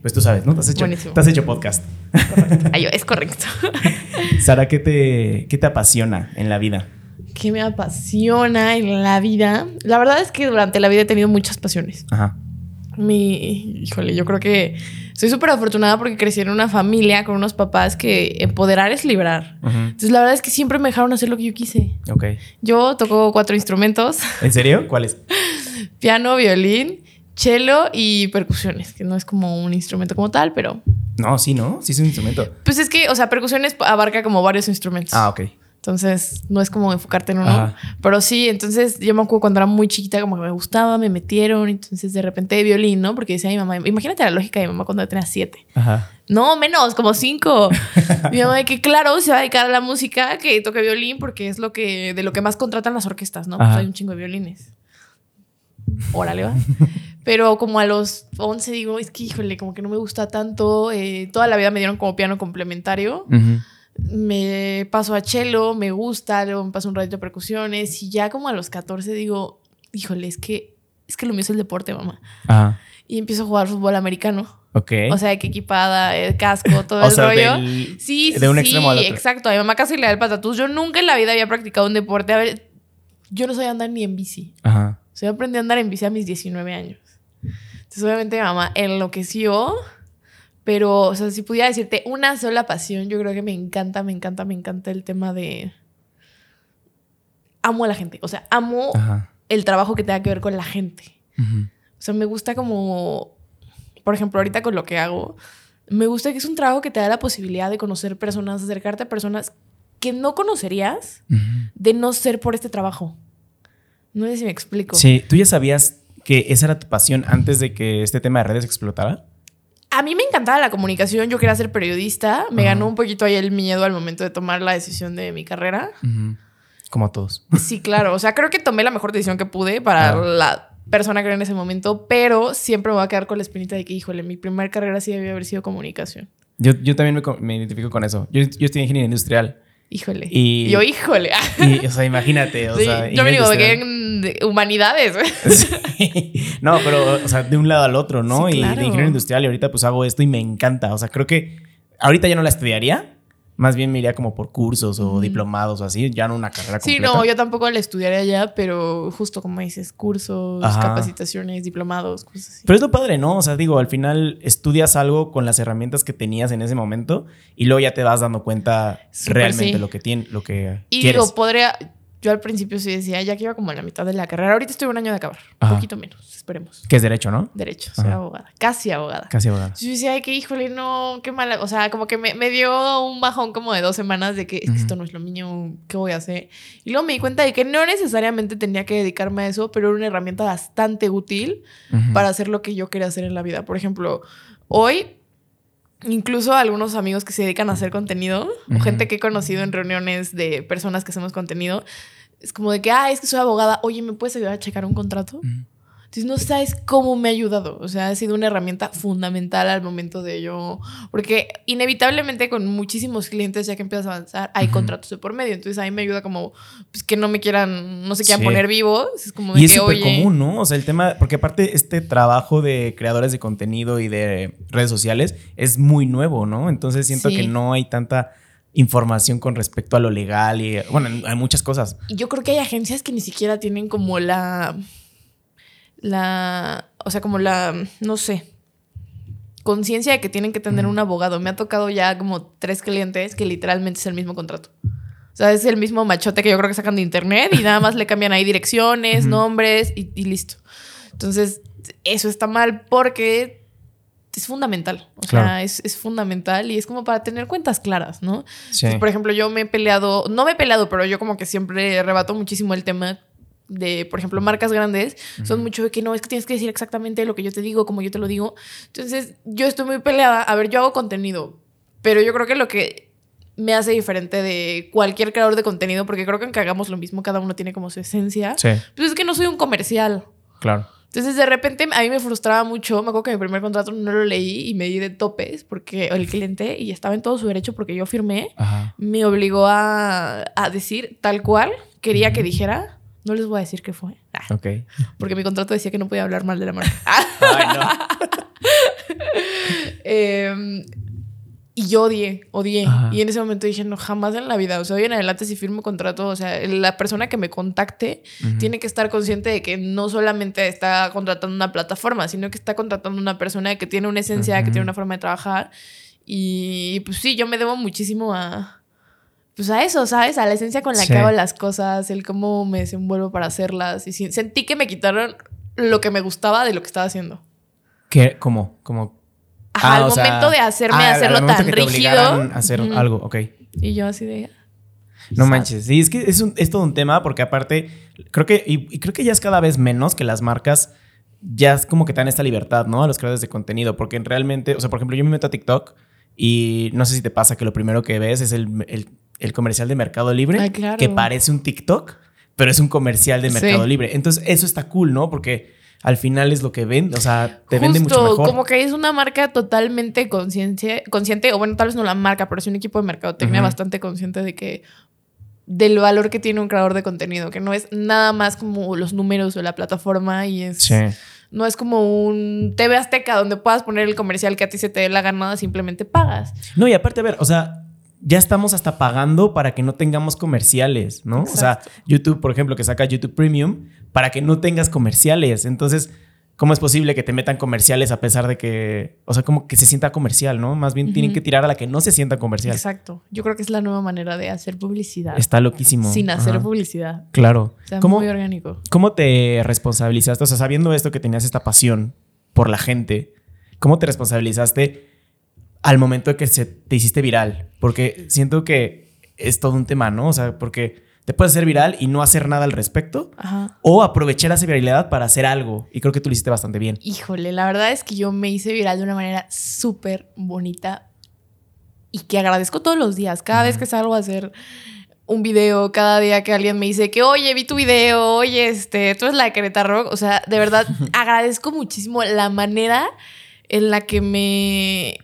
Pues tú sabes, ¿no? Te has hecho, Buenísimo. te has hecho podcast. Ay, es correcto. Sara, ¿qué te, ¿qué te apasiona en la vida? ¿Qué me apasiona en la vida? La verdad es que durante la vida he tenido muchas pasiones. Ajá. Mi, híjole, yo creo que soy súper afortunada porque crecí en una familia con unos papás que empoderar es liberar. Ujú. Entonces, la verdad es que siempre me dejaron hacer lo que yo quise. Ok. Yo toco cuatro instrumentos: ¿En serio? ¿Cuáles? piano, violín, cello y percusiones, que no es como un instrumento como tal, pero No, sí, ¿no? Sí es un instrumento. pues es que, o sea, percusiones abarca como varios instrumentos. Ah, ok. Entonces, no es como enfocarte en uno. Ajá. Pero sí, entonces yo me acuerdo cuando era muy chiquita, como que me gustaba, me metieron. Entonces, de repente, violín, ¿no? Porque decía mi mamá, imagínate la lógica de mi mamá cuando tenía siete. Ajá. No, menos, como cinco. mi mamá de que, claro, se va a dedicar a la música, que toque violín, porque es lo que, de lo que más contratan las orquestas, ¿no? Pues hay un chingo de violines. Órale, va. Pero como a los 11 digo, es que, híjole, como que no me gusta tanto. eh, toda la vida me dieron como piano complementario me paso a cello, me gusta, luego me paso un ratito a percusiones y ya como a los 14 digo, híjole, es que, es que lo mío es el deporte, mamá. Ajá. Y empiezo a jugar fútbol americano. Ok. O sea, que equipada, el casco, todo O el sea, rollo. del- sí, sí, de un sí, extremo al otro. exacto. A mi mamá casi le da el patatús. Yo nunca en la vida había practicado un deporte. A ver, yo no sabía andar ni en bici. Ajá. O sea, yo aprendí a andar en bici a mis 19 años. Entonces, obviamente, mi mamá enloqueció. Pero, o sea, si pudiera decirte una sola pasión, yo creo que me encanta, me encanta, me encanta el tema de. Amo a la gente. O sea, amo Ajá. el trabajo que tenga que ver con la gente. O sea, me gusta como. Por ejemplo, ahorita con lo que hago, me gusta que es un trabajo que te da la posibilidad de conocer personas, acercarte a personas que no conocerías de no ser por este trabajo. No sé si me explico. Sí, ¿tú ya sabías que esa era tu pasión antes de que este tema de redes explotara? A mí me encantaba la comunicación, yo quería ser periodista, me ganó un poquito ahí el miedo al momento de tomar la decisión de mi carrera. Como a todos. Sí, claro, o sea, creo que tomé la mejor decisión que pude para Claro. la persona que era en ese momento, pero siempre me voy a quedar con la espinita de que, híjole, mi primera carrera sí debía haber sido comunicación. Yo, yo también me, me identifico con eso. Yo, yo estoy en ingeniería industrial. Híjole. Y- yo, híjole. Y, o sea, imagínate, o Sí, sea... yo me digo, que en humanidades. Sí. No, pero, o sea, de un lado al otro, ¿no? Sí, Y de ingeniero industrial y ahorita pues hago esto y me encanta. O sea, creo que ahorita ya no la estudiaría. Más bien me iría como por cursos o diplomados o así, ya no una carrera Sí, completa. no, yo tampoco la estudiaría ya, pero justo como dices, cursos, Ajá. capacitaciones, diplomados, cosas así. Pero es lo padre, ¿no? O sea, digo, al final estudias algo con las herramientas que tenías en ese momento y luego ya te vas dando cuenta realmente sí. lo que tiene, lo que Y quieres. digo, podría. Yo al principio sí decía, ya que iba como en la mitad de la carrera. Ahorita estoy un año de acabar. Ajá. Un poquito menos, esperemos. que es derecho, ¿no? Derecho, soy Ajá. abogada. Casi abogada. Casi abogado. Yo decía, ay, que híjole, no, qué mala. O sea, como que me, me dio un bajón como de dos semanas de que es que Ujú. esto no es lo mío, ¿qué voy a hacer? Y luego me di cuenta de que no necesariamente tenía que dedicarme a eso, pero era una herramienta bastante útil para hacer lo que yo quería hacer en la vida. Por ejemplo, hoy, incluso algunos amigos que se dedican a hacer contenido, o gente que he conocido en reuniones de personas que hacemos contenido, es como de que, ah, es que soy abogada, oye, ¿me puedes ayudar a checar un contrato? Entonces no sabes cómo me ha ayudado. O sea, ha sido una herramienta fundamental al momento de yo. Porque inevitablemente con muchísimos clientes, ya que empiezas a avanzar, hay contratos de por medio. Entonces ahí me ayuda como pues, que no me quieran, no se quieran Sí. poner vivos. Es como de Y es súper común, ¿no? O sea, el tema, porque aparte este trabajo de creadores de contenido y de redes sociales es muy nuevo, ¿no? Entonces siento Sí. que no hay tanta información con respecto a lo legal y, bueno, hay muchas cosas. Y yo creo que hay agencias que ni siquiera tienen como la. La. O sea, como la. No sé. Conciencia de que tienen que tener un abogado. Me ha tocado ya como tres clientes que literalmente es el mismo contrato. O sea, es el mismo machote que yo creo que sacan de internet y nada más le cambian ahí direcciones, nombres y, y listo. Entonces, eso está mal porque es fundamental. O sea, Claro. es, es fundamental y es como para tener cuentas claras, ¿no? Sí. Entonces, por ejemplo, yo me he peleado, no me he peleado, pero yo como que siempre rebato muchísimo el tema de, por ejemplo, marcas grandes. Son mucho de que no, es que tienes que decir exactamente lo que yo te digo, como yo te lo digo. Entonces, yo estoy muy peleada. A ver, yo hago contenido, pero yo creo que lo que me hace diferente de cualquier creador de contenido, porque creo que aunque hagamos lo mismo, cada uno tiene como su esencia, Sí, pues es que no soy un comercial. claro. Entonces, de repente, a mí me frustraba mucho. Me acuerdo que mi primer contrato no lo leí y me di de topes porque el cliente, y estaba en todo su derecho porque yo firmé, Ajá. me obligó a, a decir tal cual quería que dijera. No les voy a decir qué fue. Ah, Ok. porque mi contrato decía que no podía hablar mal de la marca. Ay, no. Em, y yo odié, odié. Ajá. Y en ese momento dije, no, jamás en la vida. O sea, hoy en adelante si firmo contrato, o sea, la persona que me contacte tiene que estar consciente de que no solamente está contratando una plataforma, sino que está contratando una persona que tiene una esencia, que tiene una forma de trabajar. Y pues sí, yo me debo muchísimo a... Pues a eso, ¿sabes? A la esencia con la Sí. que hago las cosas, el cómo me desenvuelvo para hacerlas. Y sentí que me quitaron lo que me gustaba de lo que estaba haciendo. ¿Qué? ¿Cómo? ¿Cómo? Ajá, Ah, al sea, momento de hacerme ah, hacerlo tan que te rígido. a hacer algo, ok. Y yo así de... No Sad. manches. Sí, es que es, un- es todo un tema porque aparte, creo que, y, y creo que ya es cada vez menos que las marcas ya es como que te dan esta libertad, ¿no? A los creadores de contenido. Porque realmente, o sea, por ejemplo, yo me meto a TikTok y no sé si te pasa que lo primero que ves es el, el- el comercial de Mercado Libre, Ay, claro. que parece un TikTok, pero es un comercial de Sí. Mercado Libre. Entonces, eso está cool, ¿no? Porque al final es lo que vende, o sea, te vende mucho mejor. como que es una marca totalmente consciente, consciente, o bueno, tal vez no la marca, pero es un equipo de mercadotecnia bastante consciente de que del valor que tiene un creador de contenido, que no es nada más como los números o la plataforma y es Sí. no es como un TV Azteca donde puedas poner el comercial que a ti se te dé la gana, simplemente pagas. No, y aparte, a ver, o sea, ya estamos hasta pagando para que no tengamos comerciales, ¿no? O sea. YouTube, por ejemplo, que saca YouTube Premium para que no tengas comerciales. Entonces, ¿cómo es posible que te metan comerciales a pesar de que, o sea, como que se sienta comercial, ¿no? Más bien tienen que tirar a la que no se sienta comercial. Exacto. Yo creo que es la nueva manera de hacer publicidad Está loquísimo. sin hacer Ajá. publicidad. Claro. O sea, ¿Cómo, muy orgánico. ¿Cómo te responsabilizaste? O sea, sabiendo esto que tenías esta pasión por la gente, ¿cómo te responsabilizaste al momento de que se te hiciste viral? Porque siento que es todo un tema, ¿no? O sea, porque te puedes hacer viral y no hacer nada al respecto Ajá. o aprovechar esa viralidad para hacer algo. Y creo que tú lo hiciste bastante bien. Híjole, la verdad es que yo me hice viral de una manera súper bonita y que agradezco todos los días. Cada vez que salgo a hacer un video, cada día que alguien me dice que, oye, vi tu video, oye, este, tú eres la de Querétaro. O sea, de verdad agradezco muchísimo la manera en la que me,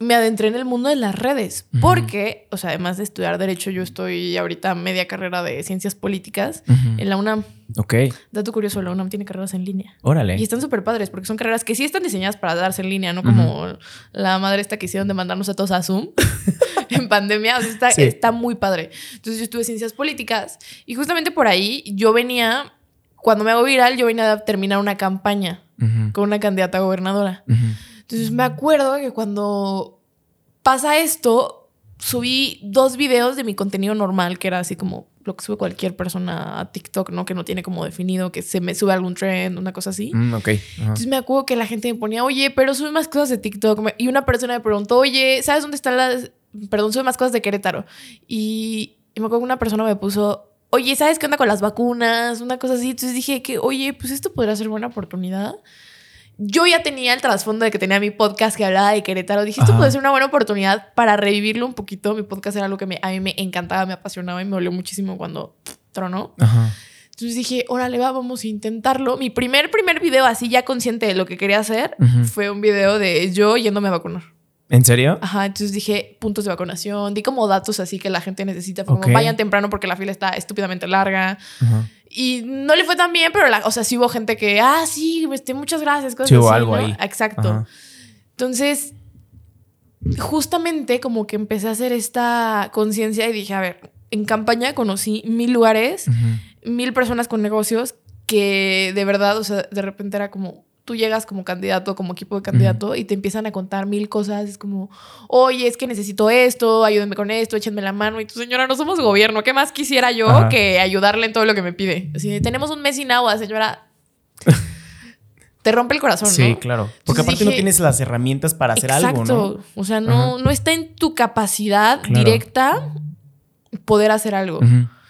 me adentré en el mundo de las redes. Porque, o sea, además de estudiar Derecho, yo estoy ahorita media carrera de Ciencias Políticas en la UNAM. Ok. Dato curioso, la UNAM tiene carreras en línea. Órale. Y están súper padres porque son carreras que sí están diseñadas para darse en línea, no como la madre esta que hicieron de mandarnos a todos a Zoom en pandemia. O sea, está, Sí. está muy padre. Entonces yo estuve ciencias políticas y justamente por ahí yo venía, cuando me hago viral, yo venía a terminar una campaña con una candidata a gobernadora. Entonces me acuerdo que cuando pasa esto, subí dos videos de mi contenido normal, que era así como lo que sube cualquier persona a TikTok, ¿no? Que no tiene como definido, que se me sube algún trend, una cosa así. Mm, ok. Entonces me acuerdo que la gente me ponía, oye, pero sube más cosas de TikTok. Y una persona me preguntó, oye, ¿sabes dónde están las... Perdón, sube más cosas de Querétaro. Y, y me acuerdo que una persona me puso, oye, ¿sabes qué onda con las vacunas? Una cosa así. Entonces dije que, oye, pues esto podría ser buena oportunidad. Yo ya tenía el trasfondo de que tenía mi podcast que hablaba de Querétaro. Dije, esto Ajá. puede ser una buena oportunidad para revivirlo un poquito. Mi podcast era algo que me- a mí me encantaba, me apasionaba y me dolió muchísimo cuando tronó. Ajá. Entonces dije, órale, va, vamos a intentarlo. Mi primer, primer video así ya consciente de lo que quería hacer fue un video de yo yéndome a vacunar. ¿En serio? Ajá, entonces dije puntos de vacunación, di como datos así que la gente necesita, como vayan temprano porque la fila está estúpidamente larga. Y no le fue tan bien, pero, la, o sea, sí hubo gente que, ah, sí, este, muchas gracias. Cosas Sí hubo algo ¿no? ahí. Exacto. Ajá. Entonces, justamente como que empecé a hacer esta conciencia y dije, a ver, en campaña conocí mil lugares mil personas con negocios que de verdad, o sea, de repente era como, tú llegas como candidato, como equipo de candidato y te empiezan a contar mil cosas, es como, oye, es que necesito esto, ayúdenme con esto, échenme la mano y tu señora, no somos gobierno, ¿qué más quisiera yo Ajá. que ayudarle en todo lo que me pide? Así tenemos un mes sin agua, señora. te rompe el corazón, Sí, ¿no? claro. Porque Entonces aparte no tienes las herramientas para hacer algo, ¿no? O sea, no, no está en tu capacidad Claro. directa poder hacer algo.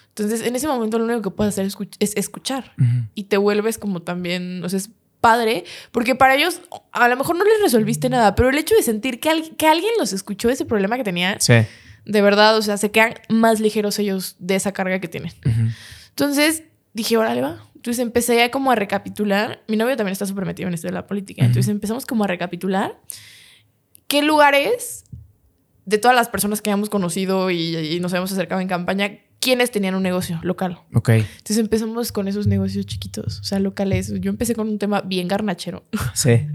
Entonces, en ese momento lo único que puedes hacer es escuch- es escuchar y te vuelves como también, o sea, es padre, porque para ellos a lo mejor no les resolviste nada, pero el hecho de sentir que, al- que alguien los escuchó ese problema que tenía, Sí. de verdad, o sea, se quedan más ligeros ellos de esa carga que tienen. Entonces dije, órale, va. Entonces empecé ya como a recapitular. Mi novio también está súper metido en esto de la política. Entonces empezamos como a recapitular qué lugares de todas las personas que habíamos conocido y, y nos habíamos acercado en campaña, quienes tenían un negocio local. Ok. Entonces empezamos con esos negocios chiquitos, o sea, locales. Yo empecé con un tema bien garnachero. Sí.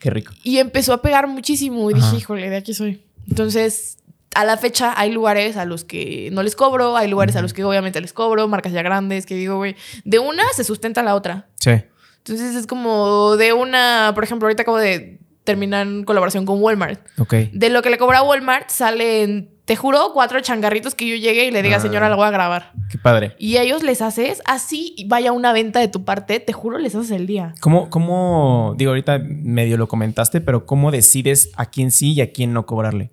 Qué rico. Y empezó a pegar muchísimo y Ajá. dije, híjole, de aquí soy. Entonces, a la fecha hay lugares a los que no les cobro, hay lugares a los que obviamente les cobro, marcas ya grandes, que digo, güey, de una se sustenta la otra. Sí. Entonces es como de una, por ejemplo, ahorita acabo de terminar en colaboración con Walmart. Ok. De lo que le cobra a Walmart salen, te juro, cuatro changarritos que yo llegue y le diga, Ah. señora, la voy a grabar. Qué padre. Y a ellos les haces así, vaya una venta de tu parte, te juro, les haces el día. ¿Cómo, cómo, digo, ahorita medio lo comentaste, pero cómo decides a quién sí y a quién no cobrarle?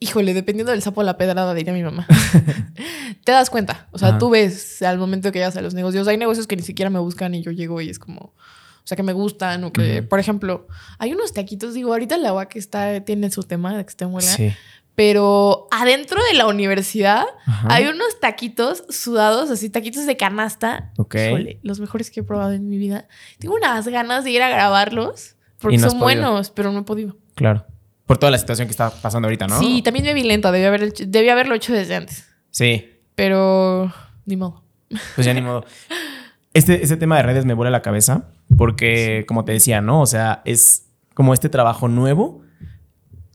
Híjole, dependiendo del sapo la pedrada, diría mi mamá. te das cuenta. O sea, Ajá. tú ves al momento que llegas a los negocios. Hay negocios que ni siquiera me buscan y yo llego y es como. O sea, que me gustan o que, por ejemplo, hay unos taquitos, digo, ahorita el agua que está, tiene su tema de que esté muela, Sí. pero adentro de la universidad Ajá. hay unos taquitos sudados, así, taquitos de canasta. Ok. Híjole, los mejores que he probado en mi vida. Tengo unas ganas de ir a grabarlos porque no son buenos, pero no he podido. Claro. Por toda la situación que está pasando ahorita, ¿no? Sí, también me vi lenta, debí, haber hecho- debí haberlo hecho desde antes. Sí. Pero ni modo. Pues ya ni modo. Este, este tema de redes me vuela la cabeza porque, como te decía, ¿no? O sea, es como este trabajo nuevo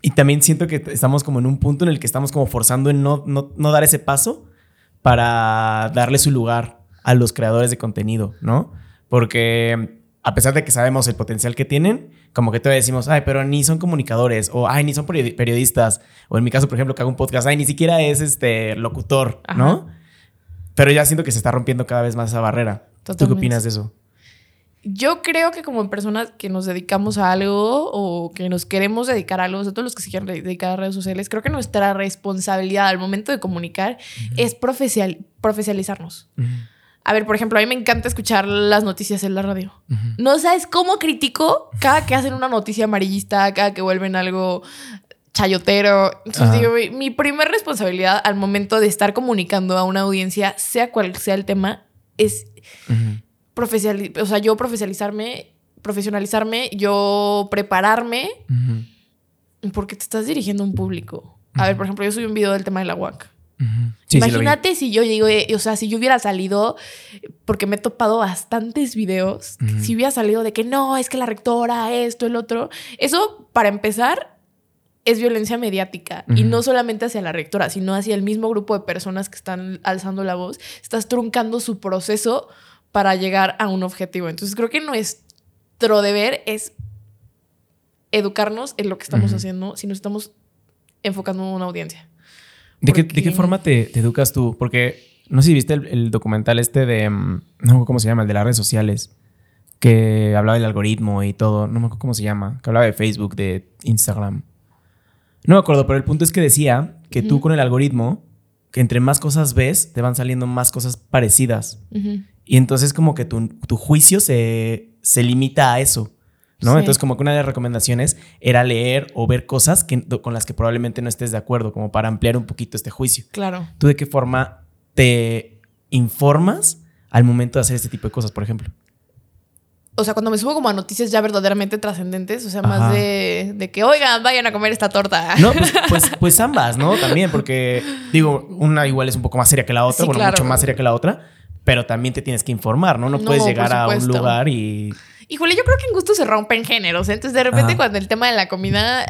y también siento que estamos como en un punto en el que estamos como forzando en no, no, no dar ese paso para darle su lugar a los creadores de contenido, ¿no? Porque a pesar de que sabemos el potencial que tienen, como que todavía decimos, ay, pero ni son comunicadores, o ay, ni son periodi- periodistas, o en mi caso, por ejemplo, que hago un podcast, ay, ni siquiera es este locutor, ¿no? Pero ya siento que se está rompiendo cada vez más esa barrera. ¿Tú qué opinas de eso? Yo creo que como personas que nos dedicamos a algo o que nos queremos dedicar a algo, o sea, todos los que se quieren de- dedicar a redes sociales, creo que nuestra responsabilidad al momento de comunicar es profesional, profesionalizarnos. A ver, por ejemplo, a mí me encanta escuchar las noticias en la radio. No sabes cómo critico cada que hacen una noticia amarillista, cada que vuelven algo chayotero. Entonces digo, mi primer responsabilidad al momento de estar comunicando a una audiencia, sea cual sea el tema, es profesional, o sea, yo profesionalizarme, profesionalizarme, yo prepararme, porque te estás dirigiendo a un público. A ver, por ejemplo, yo subí un video del tema de la UAC. Sí. Imagínate si yo llego, eh, o sea, si yo hubiera salido, porque me he topado bastantes videos, si hubiera salido de que no, es que la rectora, esto, el otro. Eso, para empezar, es violencia mediática. Y no solamente hacia la rectora, sino hacia el mismo grupo de personas que están alzando la voz. Estás truncando su proceso para llegar a un objetivo. Entonces, creo que nuestro deber es educarnos en lo que estamos haciendo si nos estamos enfocando en una audiencia. ¿De qué, de qué forma te, te educas tú? Porque no sé si viste el, el documental este de. mm, No me acuerdo cómo se llama, el de las redes sociales. Que hablaba del algoritmo y todo. No me acuerdo cómo se llama. Que hablaba de Facebook, de Instagram. No me acuerdo, pero el punto es que decía que tú con el algoritmo, que entre más cosas ves, te van saliendo más cosas parecidas. Y entonces como que tu, tu juicio se, se limita a eso, ¿no? Sí. Entonces como que una de las recomendaciones era leer o ver cosas que, con las que probablemente no estés de acuerdo, como para ampliar un poquito este juicio. Claro. ¿Tú de qué forma te informas al momento de hacer este tipo de cosas, por ejemplo? O sea, cuando me subo como a noticias ya verdaderamente trascendentes, o sea, Ajá. más de, de que, oigan, vayan a comer esta torta. No, pues, pues, pues ambas, ¿no? También, porque digo, una igual es un poco más seria que la otra, Sí, bueno, claro. mucho más seria que la otra, pero también te tienes que informar, ¿no? No, No, puedes llegar a un lugar y... Híjole, yo creo que en gusto se rompen géneros. ¿eh? Entonces, de repente, Ajá. cuando el tema de la comida,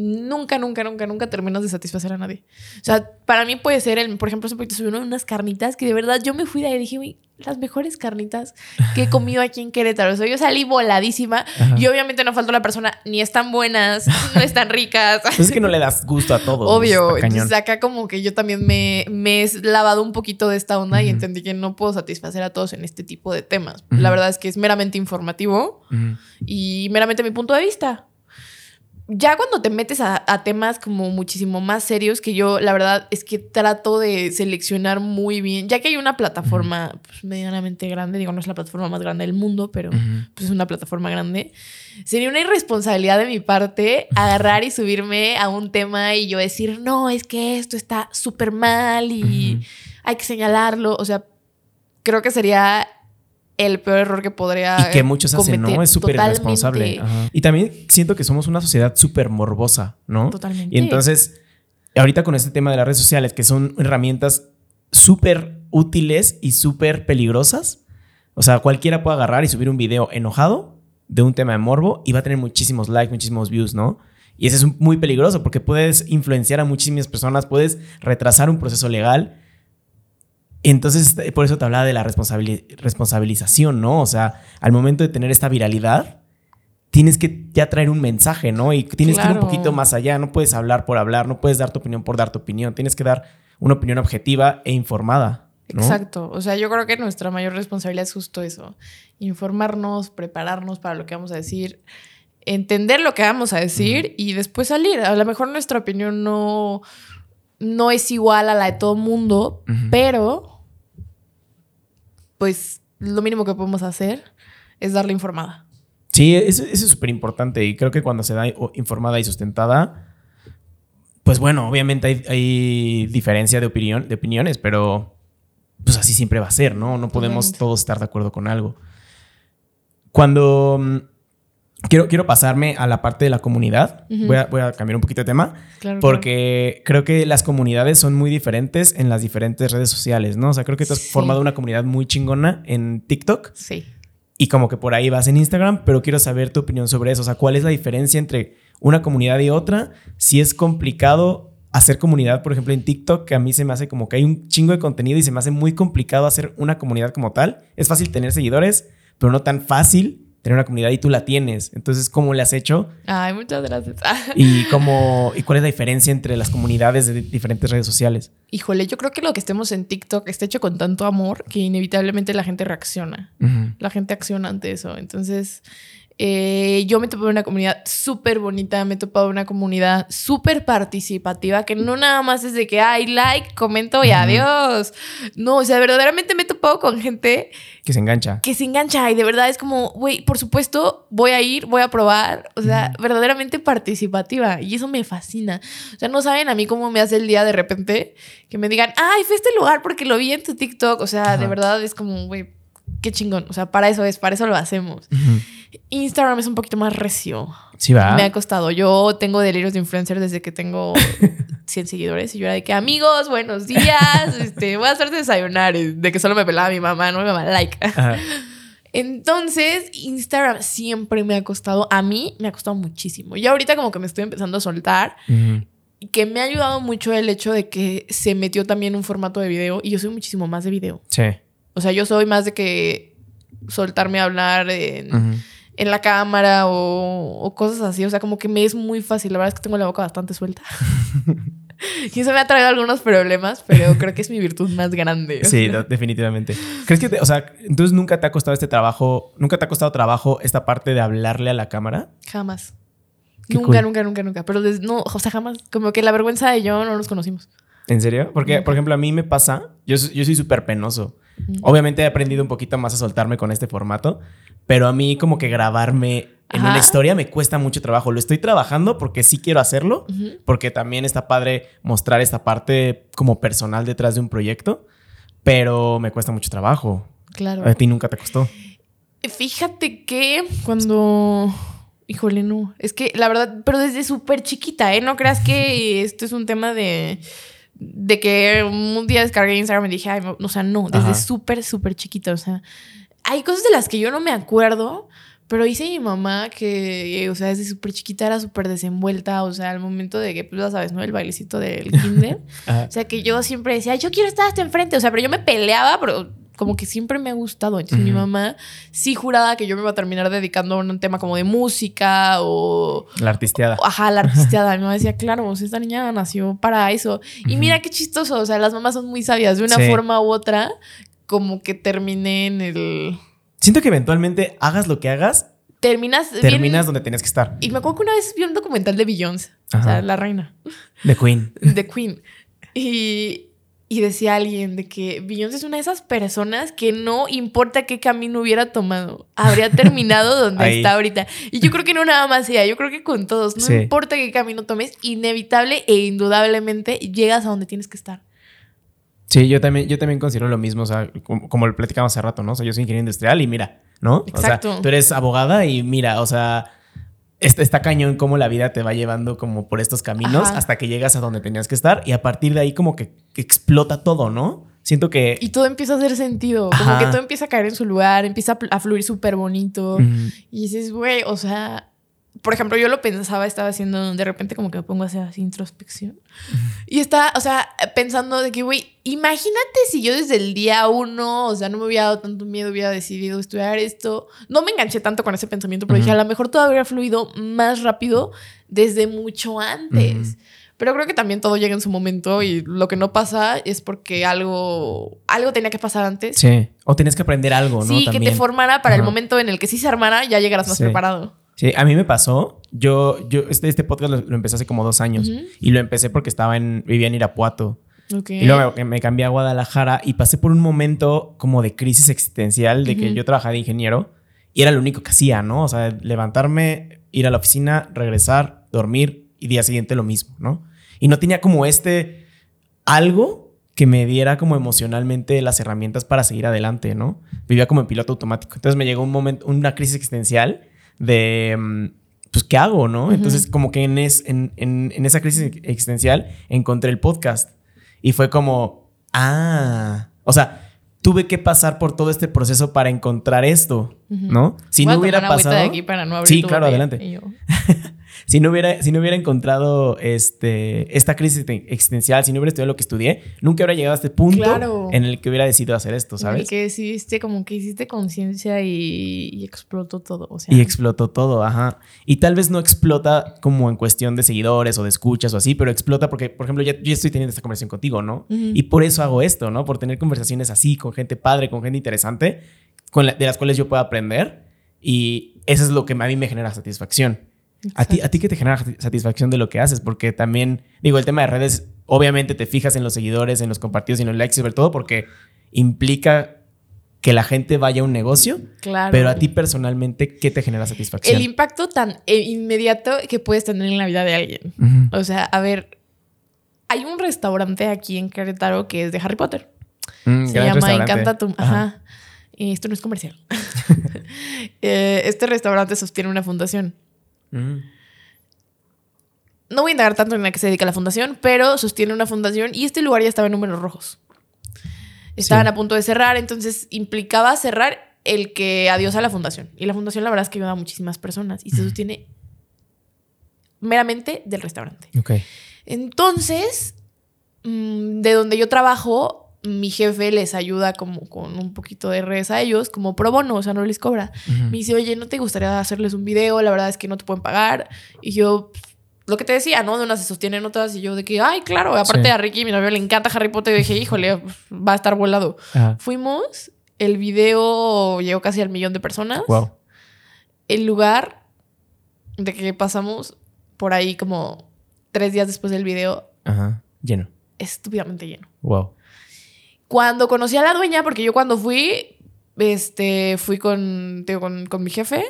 nunca, nunca, nunca, nunca terminas de satisfacer a nadie. O sea, para mí puede ser, el, por ejemplo, hace poquito de unas carnitas que de verdad yo me fui de ahí y dije, güey, las mejores carnitas que he comido aquí en Querétaro. O sea, yo salí voladísima Ajá. y obviamente no faltó la persona, ni están buenas, no están ricas. Pues es que no le das gusto a todo. Obvio. Entonces acá como que yo también me, me he lavado un poquito de esta onda y entendí que no puedo satisfacer a todos en este tipo de temas. La verdad es que es meramente informativo y meramente mi punto de vista. Ya cuando te metes a, a temas como muchísimo más serios, que yo la verdad es que trato de seleccionar muy bien, ya que hay una plataforma pues, medianamente grande, digo, no es la plataforma más grande del mundo, pero pues es una plataforma grande, sería una irresponsabilidad de mi parte agarrar y subirme a un tema y yo decir, no, es que esto está súper mal y hay que señalarlo. O sea, creo que sería el peor error que podría. Y que muchos hacen, ¿no? Es súper irresponsable. Ajá. Y también siento que somos una sociedad súper morbosa, ¿no? Totalmente. Y entonces, ahorita con este tema de las redes sociales, que son herramientas súper útiles y súper peligrosas. O sea, cualquiera puede agarrar y subir un video enojado de un tema de morbo y va a tener muchísimos likes, muchísimos views, ¿no? Y eso es muy peligroso porque puedes influenciar a muchísimas personas, puedes retrasar un proceso legal. Entonces, por eso te hablaba de la responsabilización, ¿no? O sea, al momento de tener esta viralidad, tienes que ya traer un mensaje, ¿no? Y tienes que ir un poquito más allá. No puedes hablar por hablar, no puedes dar tu opinión por dar tu opinión. Tienes que dar una opinión objetiva e informada. Exacto. O sea, yo creo que nuestra mayor responsabilidad es justo eso. Informarnos, prepararnos para lo que vamos a decir, entender lo que vamos a decir y después salir. A lo mejor nuestra opinión no, no es igual a la de todo mundo, pero pues lo mínimo que podemos hacer es darle informada. Sí, eso, es súper importante y creo que cuando se da informada y sustentada, pues bueno, obviamente hay, hay diferencia de, opinión, de opiniones, pero pues así siempre va a ser, ¿no? No podemos todos estar de acuerdo con algo. Cuando mm, quiero, quiero pasarme a la parte de la comunidad, voy, a, cambiar un poquito de tema, porque creo que las comunidades son muy diferentes en las diferentes redes sociales, ¿no? O sea, creo que tú has formado una comunidad muy chingona en TikTok. Sí. Y como que por ahí vas en Instagram, pero quiero saber tu opinión sobre eso. O sea, ¿cuál es la diferencia entre una comunidad y otra? Si es complicado hacer comunidad, por ejemplo, en TikTok, que a mí se me hace como que hay un chingo de contenido y se me hace muy complicado hacer una comunidad como tal. Es fácil tener seguidores, pero no tan fácil tener una comunidad y tú la tienes. Entonces, ¿cómo le has hecho? Ay, muchas gracias. ¿Y, cómo, ¿Y cuál es la diferencia entre las comunidades de diferentes redes sociales? Híjole, yo creo que lo que estemos en TikTok está hecho con tanto amor que inevitablemente la gente reacciona. La gente acciona ante eso. Entonces, eh, yo me topé en una comunidad súper bonita, me he topado una comunidad súper participativa, que no nada más es de que, hay like, comento y adiós. No, o sea, verdaderamente me he topado con gente... Que se engancha. Que se engancha y de verdad es como, güey, por supuesto, voy a ir, voy a probar. O sea, verdaderamente participativa y eso me fascina. O sea, no saben a mí cómo me hace el día de repente que me digan, ay, fue a este lugar porque lo vi en tu TikTok. O sea, de verdad es como, güey, qué chingón. O sea, para eso es, para eso lo hacemos. Instagram es un poquito más recio. Sí, va. Me ha costado. Yo tengo delirios de influencer desde que tengo 100 seguidores y yo era de que, amigos, buenos días, este, voy a hacer desayunar. De que solo me pelaba mi mamá, no me mamá, like. Entonces, Instagram siempre me ha costado, a mí me ha costado muchísimo. Y ahorita como que me estoy empezando a soltar. Y que me ha ayudado mucho el hecho de que se metió también un formato de video y yo soy muchísimo más de video. Sí. O sea, yo soy más de que soltarme a hablar en, en la cámara o, cosas así. O sea, como que me es muy fácil. La verdad es que tengo la boca bastante suelta. y eso me ha traído algunos problemas, pero creo que es mi virtud más grande. Sí, definitivamente. ¿Crees que, o sea, entonces nunca te ha costado este trabajo, nunca te ha costado trabajo esta parte de hablarle a la cámara? Jamás. nunca, nunca, nunca, nunca. Pero no, o sea, jamás. Como que la vergüenza de yo no nos conocimos. ¿En serio? Porque, por ejemplo, a mí me pasa, yo, yo soy súper penoso. Obviamente he aprendido un poquito más a soltarme con este formato, pero a mí como que grabarme en una historia me cuesta mucho trabajo. Lo estoy trabajando porque sí quiero hacerlo, porque también está padre mostrar esta parte como personal detrás de un proyecto, pero me cuesta mucho trabajo. Claro. A ti nunca te costó. Fíjate que cuando... Híjole, no. Es que la verdad, pero desde súper chiquita, ¿eh? No creas que esto es un tema de de que un día descargué Instagram y dije, ay, o sea, no, desde súper, súper chiquita, o sea, hay cosas de las que yo no me acuerdo, pero dice mi mamá que, o sea, desde súper chiquita era súper desenvuelta, o sea, al momento de que, pues ya sabes, ¿no? El bailecito del kinder. o sea, que yo siempre decía, yo quiero estar hasta enfrente, o sea, pero yo me peleaba, pero como que siempre me ha gustado. Entonces mi mamá sí juraba que yo me iba a terminar dedicando a un tema como de música o... La artisteada. ajá, la artisteada. mi mamá decía, claro, esta niña nació para eso. Y mira qué chistoso, o sea, las mamás son muy sabias. De una forma u otra, como que terminé en el... Siento que eventualmente hagas lo que hagas. Terminas... Terminas donde tenías que estar. Y me acuerdo que una vez vi un documental de Beyoncé, o sea, la reina. The Queen. The Queen. Y, y decía alguien de que Beyoncé es una de esas personas que no importa qué camino hubiera tomado, habría terminado donde está ahorita. Y yo creo que no nada más ella, yo creo que con todos, no importa qué camino tomes, inevitable e indudablemente llegas a donde tienes que estar. Sí, yo también, yo también considero lo mismo, o sea, como, lo platicamos hace rato, ¿no? O sea, yo soy ingeniero industrial y mira, ¿no? Exacto. O sea, tú eres abogada y mira, o sea, está, está, cañón cómo la vida te va llevando como por estos caminos hasta que llegas a donde tenías que estar y a partir de ahí como que, explota todo, ¿no? siento que... Y todo empieza a hacer sentido. Como que todo empieza a caer en su lugar, empieza a fluir súper bonito. Y dices, güey, o sea, por ejemplo, yo lo pensaba, estaba haciendo, de repente como que me pongo a hacer así introspección. Y estaba, o sea, pensando de que, güey, imagínate si yo desde el día uno, o sea, no me hubiera dado tanto miedo, hubiera decidido estudiar esto. No me enganché tanto con ese pensamiento, pero dije, a lo mejor todo habría fluido más rápido desde mucho antes. Pero creo que también todo llega en su momento y lo que no pasa es porque algo, algo tenía que pasar antes. Sí. O tienes que aprender algo, ¿no? Sí, que te formara para el momento en el que sí se armara, ya llegarás más Sí. preparado. Sí, a mí me pasó. Yo, yo este, este podcast lo, lo empecé hace como dos años. Y lo empecé porque estaba en... Vivía en Irapuato. Y luego me, me cambié a Guadalajara y pasé por un momento como de crisis existencial de que yo trabajaba de ingeniero y era lo único que hacía, ¿no? O sea, levantarme, ir a la oficina, regresar, dormir y día siguiente lo mismo, ¿no? Y no tenía como este algo que me diera como emocionalmente las herramientas para seguir adelante, ¿no? Vivía como en piloto automático. Entonces me llegó un momento, una crisis existencial de, mm, pues, ¿qué hago, no? Ujú. Entonces como que en, es- en, en- en esa crisis existencial encontré el podcast y fue como, ah, o sea, tuve que pasar por todo este proceso para encontrar esto, Ujú. ¿no? Si Voy a no hubiera tomar agüita pasado... de aquí para no abrir Sí, claro, botella. adelante. Si no hubiera, si no hubiera encontrado este, esta crisis te- existencial, si no hubiera estudiado lo que estudié, nunca hubiera llegado a este punto Claro. en el que hubiera decidido hacer esto, en ¿sabes? el que decidiste, como que hiciste conciencia y, y explotó todo. O sea, Y explotó todo, ajá. Y tal vez no explota como en cuestión de seguidores o de escuchas o así, pero explota porque, por ejemplo, ya, yo estoy teniendo esta conversación contigo, ¿no? Ujú. Y por eso hago esto, ¿no? Por tener conversaciones así, con gente padre, con gente interesante, con la- de las cuales yo puedo aprender. Y eso es lo que a mí me genera satisfacción. ¿A ti, ¿A ti qué te genera satisfacción de lo que haces? Porque también, digo, el tema de redes, obviamente te fijas en los seguidores, en los compartidos y en los likes, sobre todo porque implica que la gente vaya a un negocio, Claro. pero a ti personalmente, ¿qué te genera satisfacción? El impacto tan eh, inmediato que puedes tener en la vida de alguien. O sea, a ver, hay un restaurante aquí en Querétaro que es de Harry Potter. Mm, Se llama. Encanta tu... Ajá. Ajá. Eh, Esto no es comercial. Eh, este restaurante sostiene una fundación. Mm. No voy a indagar tanto en la que se dedica la fundación, pero sostiene una fundación y este lugar ya estaba en números rojos. Estaban Sí. a punto de cerrar, entonces implicaba cerrar el que adiós a la fundación. Y la fundación la verdad es que ayuda a muchísimas personas y se sostiene meramente del restaurante. Ok. Entonces, mm, de donde yo trabajo, mi jefe les ayuda como con un poquito de redes a ellos, como pro bono, o sea, no les cobra. Me dice, oye, ¿no te gustaría hacerles un video? La verdad es que no te pueden pagar. Y yo, lo que te decía, ¿no? De unas se sostienen otras y yo de que, ay, claro, aparte Sí. a Ricky, mi novio le encanta Harry Potter, y dije, híjole, va a estar volado. Ajá. Fuimos, el video llegó casi al millón de personas. Wow. El lugar de que pasamos por ahí como tres días después del video, Ajá. Lleno. estúpidamente lleno. Wow. Cuando conocí a la dueña, porque yo cuando fui, este, fui con, digo, con, con mi jefe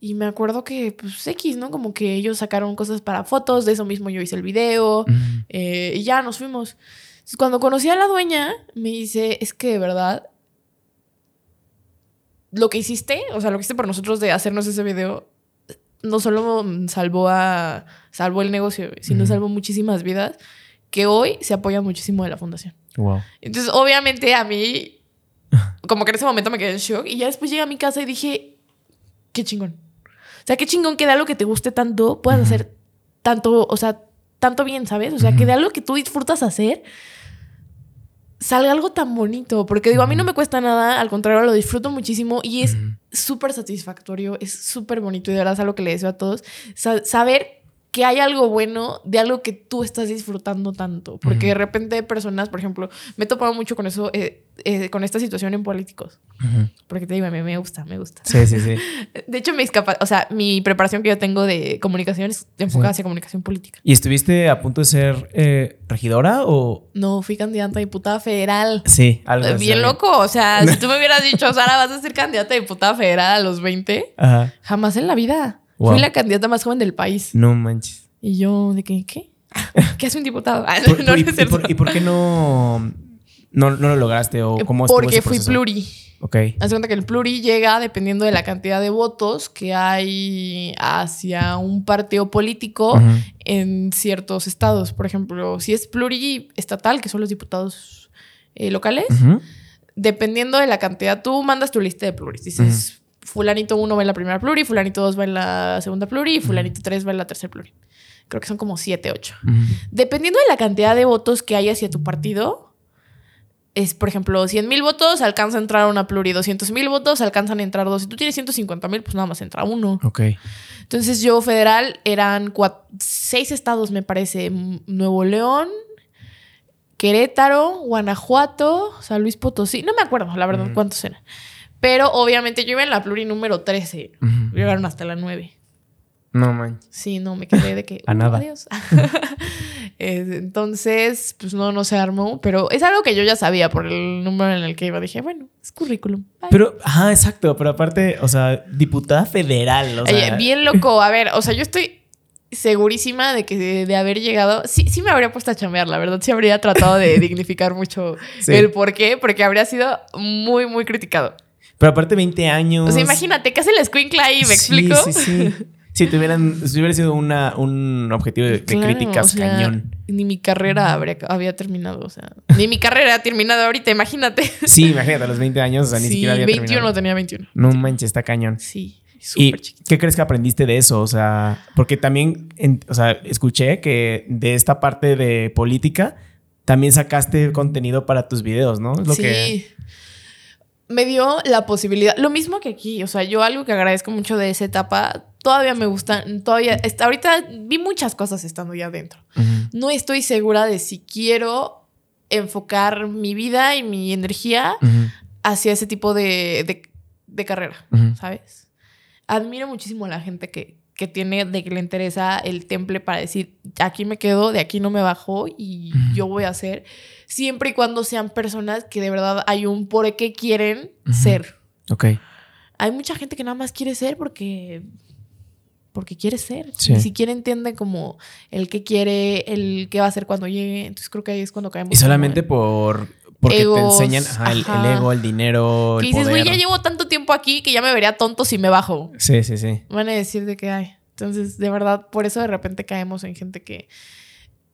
y me acuerdo que, pues, X, ¿no? Como que ellos sacaron cosas para fotos, de eso mismo yo hice el video eh, y ya nos fuimos. Entonces, cuando conocí a la dueña, me dice, es que de verdad, lo que hiciste, o sea, lo que hiciste por nosotros de hacernos ese video, no solo salvó a, salvó el negocio, sino salvó muchísimas vidas que hoy se apoyan muchísimo de la fundación. Wow. Entonces, obviamente, a mí, como que en ese momento me quedé en shock. Y ya después llegué a mi casa y dije, qué chingón. O sea, qué chingón que de algo que te guste tanto puedas hacer tanto, o sea, tanto bien, ¿sabes? O sea, que de algo que tú disfrutas hacer salga algo tan bonito. Porque digo, a mí no me cuesta nada, al contrario, lo disfruto muchísimo y es Ujú. súper satisfactorio, es súper bonito y de verdad es algo que le deseo a todos. Sa- saber que hay algo bueno de algo que tú estás disfrutando tanto. Porque de repente personas, por ejemplo, me he topado mucho con eso, eh, eh, con esta situación en políticos. Porque te digo, a mí me gusta, me gusta. Sí, sí, sí. De hecho, capa- o sea, mi preparación que yo tengo de comunicación es enfocada Sí. hacia comunicación política. ¿Y estuviste a punto de ser eh, regidora o...? No, fui candidata a diputada federal. Sí, algo. Bien loco. O sea, si tú me hubieras dicho, Sara, vas a ser candidata a diputada federal a los 20, Ajá. jamás en la vida. Wow. Fui la candidata más joven del país. No manches. Y yo, ¿de qué? ¿Qué? ¿Qué hace un diputado? Ah, Por- no, por- no y, es y cierto. por, y por qué no, no, no lo lograste o cómo estuvo Porque ese fui pluri. Ok. Haz cuenta que el pluri llega dependiendo de la cantidad de votos que hay hacia un partido político en ciertos estados. Por ejemplo, si es pluriestatal, que son los diputados eh, locales. Dependiendo de la cantidad, tú mandas tu lista de pluris. Dices, fulanito 1 va en la primera pluri, fulanito 2 va en la segunda pluri y fulanito 3 va en la tercera pluri. Creo que son como 7, 8. Ujú. Dependiendo de la cantidad de votos que hay hacia tu partido, es, por ejemplo, 100 mil votos, alcanza a entrar una pluri, 200 mil votos, alcanzan a entrar dos. Si tú tienes 150 mil, pues nada más entra uno. Ok. Entonces yo federal eran seis estados, me parece. Nuevo León, Querétaro, Guanajuato, San Luis Potosí. No me acuerdo, la verdad, cuántos eran. Pero obviamente yo iba en la pluri número 13. Ujú. Llegaron hasta la 9. No manches. Sí, no, me quedé de que... A nada. Adiós. Eh, Entonces, pues no, no se armó. Pero es algo que yo ya sabía por el número en el que iba. Dije, bueno, es currículum. Bye. Pero, ajá, exacto. Pero aparte, o sea, diputada federal. O sea, Oye, bien loco. A ver, o sea, yo estoy segurísima de que de, de haber llegado. Sí, sí me habría puesto a chambear, la verdad. Sí habría tratado de dignificar mucho Sí. el por qué, porque habría sido muy, muy criticado. Pero aparte, 20 años. O sea, imagínate, ¿qué hace la escuincla ahí? ¿Me Sí, explico? Sí, sí. Si tuvieran, si hubiera sido una, un objetivo de, de Claro, críticas o sea, cañón. Ni mi carrera habría, había terminado, o sea, ni mi carrera ha terminado ahorita, imagínate. Sí, imagínate, a los 20 años, o sea, ni sí, siquiera había 21 terminado. tenía 21. No manches, está cañón. Sí, ¿Y súper chiquito. qué crees que aprendiste de eso? O sea, porque también, en- o sea, escuché que de esta parte de política también sacaste contenido para tus videos, ¿no? Es lo sí. que. Me dio la posibilidad, lo mismo que aquí, o sea, yo algo que agradezco mucho de esa etapa, todavía me gusta, todavía, está, ahorita vi muchas cosas estando ya adentro. No estoy segura de si quiero enfocar mi vida y mi energía hacia ese tipo de, de- de carrera. ¿sabes? Admiro muchísimo a la gente que, que tiene, de que le interesa el temple para decir, aquí me quedo, de aquí no me bajo y yo voy a hacer, siempre y cuando sean personas que de verdad hay un por qué quieren ser. Ok. Hay mucha gente que nada más quiere ser porque porque quiere ser. Sí. Ni siquiera entiende como el que quiere, el qué va a hacer cuando llegue. Entonces creo que ahí es cuando caemos. Y solamente en- por. Porque Egos, te enseñan ajá, el, ego, el dinero, Que el dices, güey, ya llevo tanto tiempo aquí que ya me vería tonto si me bajo. Sí, sí, sí. Van a decir de que hay. Entonces, de verdad, por eso de repente caemos en gente que,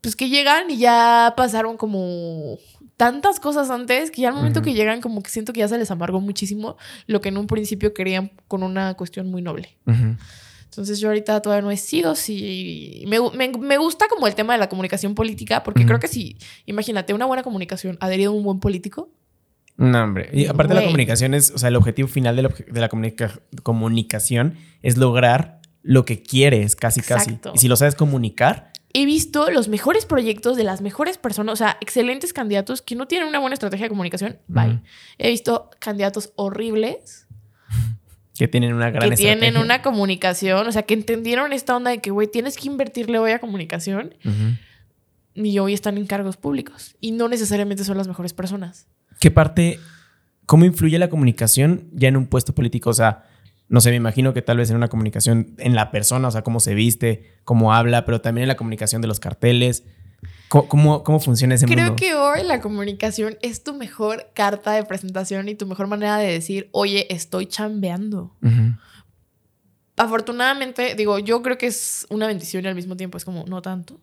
pues que llegan y ya pasaron como tantas cosas antes que ya al momento que llegan como que siento que ya se les amargó muchísimo lo que en un principio querían con una cuestión muy noble. Entonces yo ahorita todavía no he sido, sí. Me, me- me gusta como el tema de la comunicación política, porque creo que si, imagínate, una buena comunicación adherido a un buen político. No, hombre. Y aparte la Güey. comunicación es, o sea, el objetivo final de la, de la comunica- comunicación es lograr lo que quieres, casi, Exacto. casi. Y si lo sabes comunicar, He visto los mejores proyectos de las mejores personas, o sea, excelentes candidatos que no tienen una buena estrategia de comunicación. Bye. He visto candidatos horribles que tienen una gran que tienen estrategia. una comunicación, o sea, que entendieron esta onda de que, güey, tienes que invertirle hoy a comunicación y hoy están en cargos públicos y no necesariamente son las mejores personas. ¿Qué parte, cómo influye la comunicación ya en un puesto político? O sea, no sé, me imagino que tal vez en una comunicación en la persona, o sea, cómo se viste, cómo habla, pero también en la comunicación de los carteles. ¿Cómo, cómo, cómo funciona ese Creo mundo? que hoy la comunicación es tu mejor carta de presentación y tu mejor manera de decir, oye, estoy chambeando. Afortunadamente, digo, yo creo que es una bendición y al mismo tiempo es como no tanto.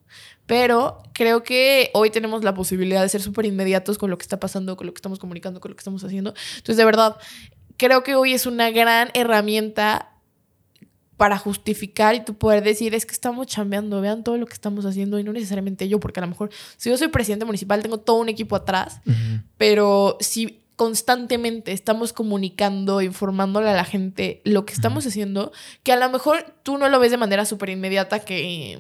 Pero creo que hoy tenemos la posibilidad de ser súper inmediatos con lo que está pasando, con lo que estamos comunicando, con lo que estamos haciendo. Entonces, de verdad, creo que hoy es una gran herramienta para justificar y tú poder decir es que estamos chambeando, vean todo lo que estamos haciendo y no necesariamente yo, porque a lo mejor si yo soy presidente municipal tengo todo un equipo atrás pero si constantemente estamos comunicando, informándole a la gente lo que estamos haciendo, que a lo mejor tú no lo ves de manera súper inmediata que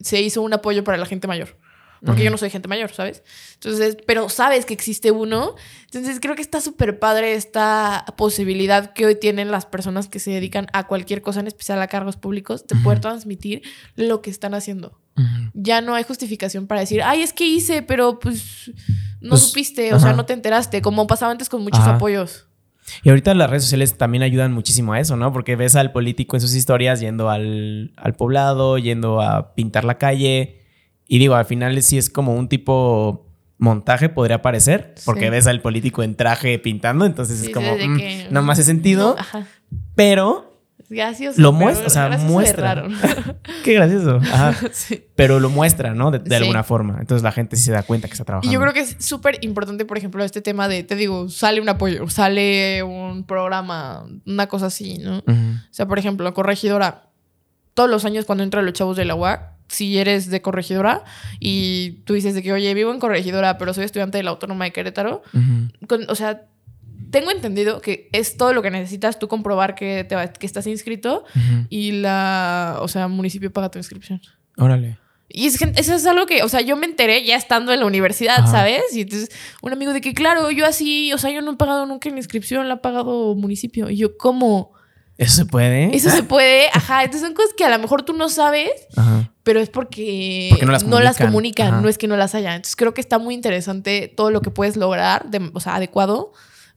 se hizo un apoyo para la gente mayor. Porque Ujú. yo no soy gente mayor, ¿sabes? Entonces, pero sabes que existe uno. Entonces, creo que está súper padre esta posibilidad que hoy tienen las personas que se dedican a cualquier cosa, en especial a cargos públicos, de poder transmitir lo que están haciendo ya no hay justificación para decir, ay, es que hice, pero pues no Pues, supiste, o sea, no te enteraste, como pasaba antes con muchos apoyos. Y ahorita las redes sociales también ayudan muchísimo a eso, ¿no? Porque ves al político en sus historias yendo al, al poblado, yendo a pintar la calle. Y digo, al final sí es como un tipo montaje, podría parecer, porque Sí. ves al político en traje pintando, entonces Sí, es como, mm, que- no me hace sentido, No, pero Gracias. Lo muestra, o sea, muestra. Qué gracioso. Ajá. sí. Pero lo muestra, ¿no? De, alguna forma. Entonces la gente sí se da cuenta que está trabajando. Y yo creo que es súper importante, por ejemplo, este tema de, te digo, sale un apoyo, sale un programa, una cosa así, ¿no? O sea, por ejemplo, corregidora. Todos los años cuando entran los chavos de la UAC, si eres de corregidora y tú dices de que, oye, vivo en corregidora, pero soy estudiante de la Autónoma de Querétaro, o sea, tengo entendido que es todo lo que necesitas tú comprobar que, te que estás inscrito y la, o sea, municipio paga tu inscripción. Órale. Y es, eso es algo que, o sea, yo me enteré ya estando en la universidad, ¿sabes? Y entonces un amigo de que, claro, yo así, o sea, yo no he pagado nunca la inscripción, la ha pagado municipio. Y yo, ¿cómo? ¿Eso se puede? Eso se puede, ajá. Entonces son cosas que a lo mejor tú no sabes, pero es porque, no las comunican, no, es que no las haya. Entonces creo que está muy interesante todo lo que puedes lograr, o sea, adecuado,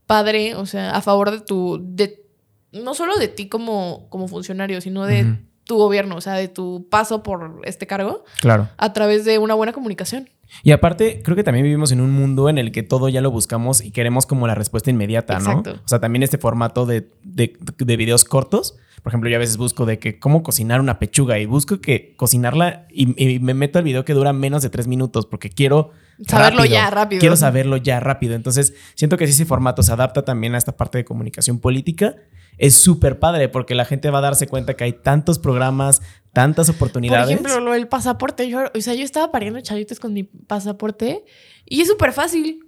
padre, o sea, a favor de tu, de, no solo de ti como, como funcionario, sino de tu gobierno, o sea, de tu paso por este cargo. Claro. A través de una buena comunicación. Y aparte, creo que también vivimos en un mundo en el que todo ya lo buscamos y queremos como la respuesta inmediata, ¿no? O sea, también este formato de, de, de, videos cortos. Por ejemplo, yo a veces busco de que cómo cocinar una pechuga y busco que cocinarla y, me meto al video que dura menos de tres minutos porque quiero saberlo ya rápido. Quiero saberlo ya rápido. Entonces, siento que si ese formato se adapta también a esta parte de comunicación política, es súper padre porque la gente va a darse cuenta que hay tantos programas, tantas oportunidades. Por ejemplo, lo del pasaporte. Yo, o sea, yo estaba pariendo chavitos con mi pasaporte y es súper fácil.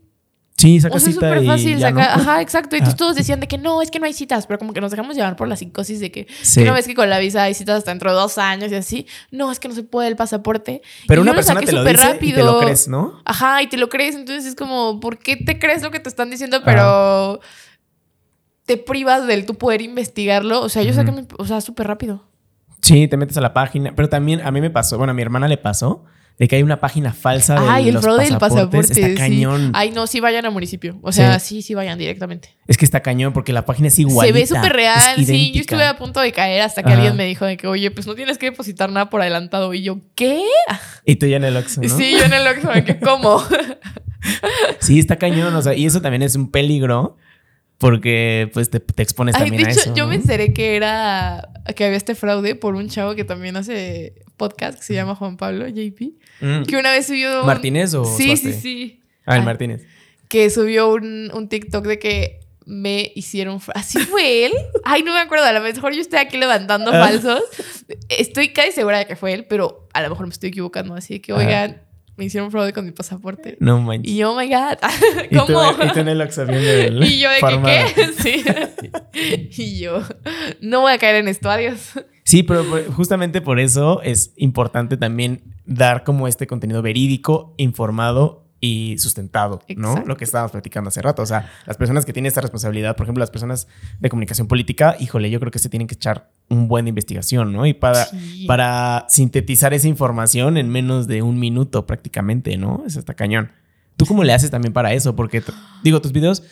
Sí, saca o sea, es súper fácil. Ajá, exacto. Y todos decían de que no, es que no hay citas, pero como que nos dejamos llevar por la psicosis de que, sí. no ves que con la visa hay citas hasta dentro de dos años y así. No, es que no se puede el pasaporte. Pero una persona te lo dice rápido. y te lo crees, ¿no? Ajá, y te lo crees. Entonces es como, ¿por qué te crees lo que te están diciendo? Pero te privas del tú poder investigarlo. O sea, yo sé que, o sea, súper rápido. Sí, te metes a la página. Pero también a mí me pasó, bueno, a mi hermana le pasó de que hay una página falsa de Ay, el fraude del pasaporte. Está cañón. Ay, no, sí vayan al municipio. O sea, sí. sí, vayan directamente. Es que está cañón porque la página es igual. Se ve súper real. Sí, yo estuve a punto de caer hasta que alguien me dijo de que, oye, pues no tienes que depositar nada por adelantado. Y yo, ¿qué? Y tú ya en el Oxxo, ¿no? Sí, yo en el Oxxo, que ¿cómo? sí, está cañón. O sea, y eso también es un peligro porque pues te, expones también de hecho, eso. Yo me enteré que era que había este fraude por un chavo que también hace podcast que se llama Juan Pablo JP. Mm. Que una vez subió. ¿Martínez o.? Sí, sí, sí. Ah, el Martínez. Que subió un, un TikTok de que me hicieron. ¿Así fue él? Ay, no me acuerdo. A lo mejor yo estoy aquí levantando ah. falsos. Estoy casi segura de que fue él, pero a lo mejor me estoy equivocando. Así que, oigan, me hicieron fraude con mi pasaporte. No manches. Y oh my god, ¿cómo? Y tú, en el del Y yo de que qué? Sí. y yo, no voy a caer en esto, adiós. Sí, pero justamente por eso es importante también dar como este contenido verídico, informado y sustentado, ¿no? Lo que estábamos platicando hace rato. O sea, las personas que tienen esta responsabilidad, por ejemplo, las personas de comunicación política, híjole, yo creo que se tienen que echar un buen de investigación, ¿no? Y para, para sintetizar esa información en menos de un minuto prácticamente, ¿no? Es hasta cañón. ¿Tú cómo le haces también para eso? Porque, digo, tus videos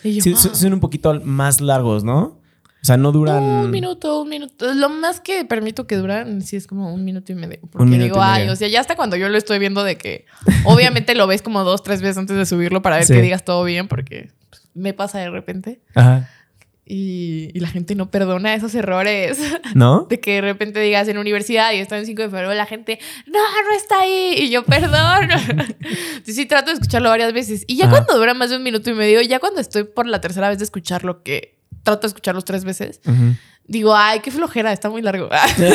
son un poquito más largos, ¿no? O sea, no duran. Un minuto, un minuto. Lo más que permito que duran, sí es como un minuto y medio. Porque digo, ay, o sea, ya hasta cuando yo lo estoy viendo de que. Obviamente lo ves como dos, tres veces antes de subirlo para ver que digas todo bien, porque me pasa de repente. Ajá. Y, y, la gente no perdona esos errores. ¿No? De que de repente digas en universidad y está en 5 de febrero, la gente, no, no está ahí. Y yo, perdón. Entonces sí trato de escucharlo varias veces. Y ya cuando dura más de un minuto y medio, ya cuando estoy por la tercera vez de escucharlo, que trato de escucharlos tres veces. Digo, ay, qué flojera, está muy largo.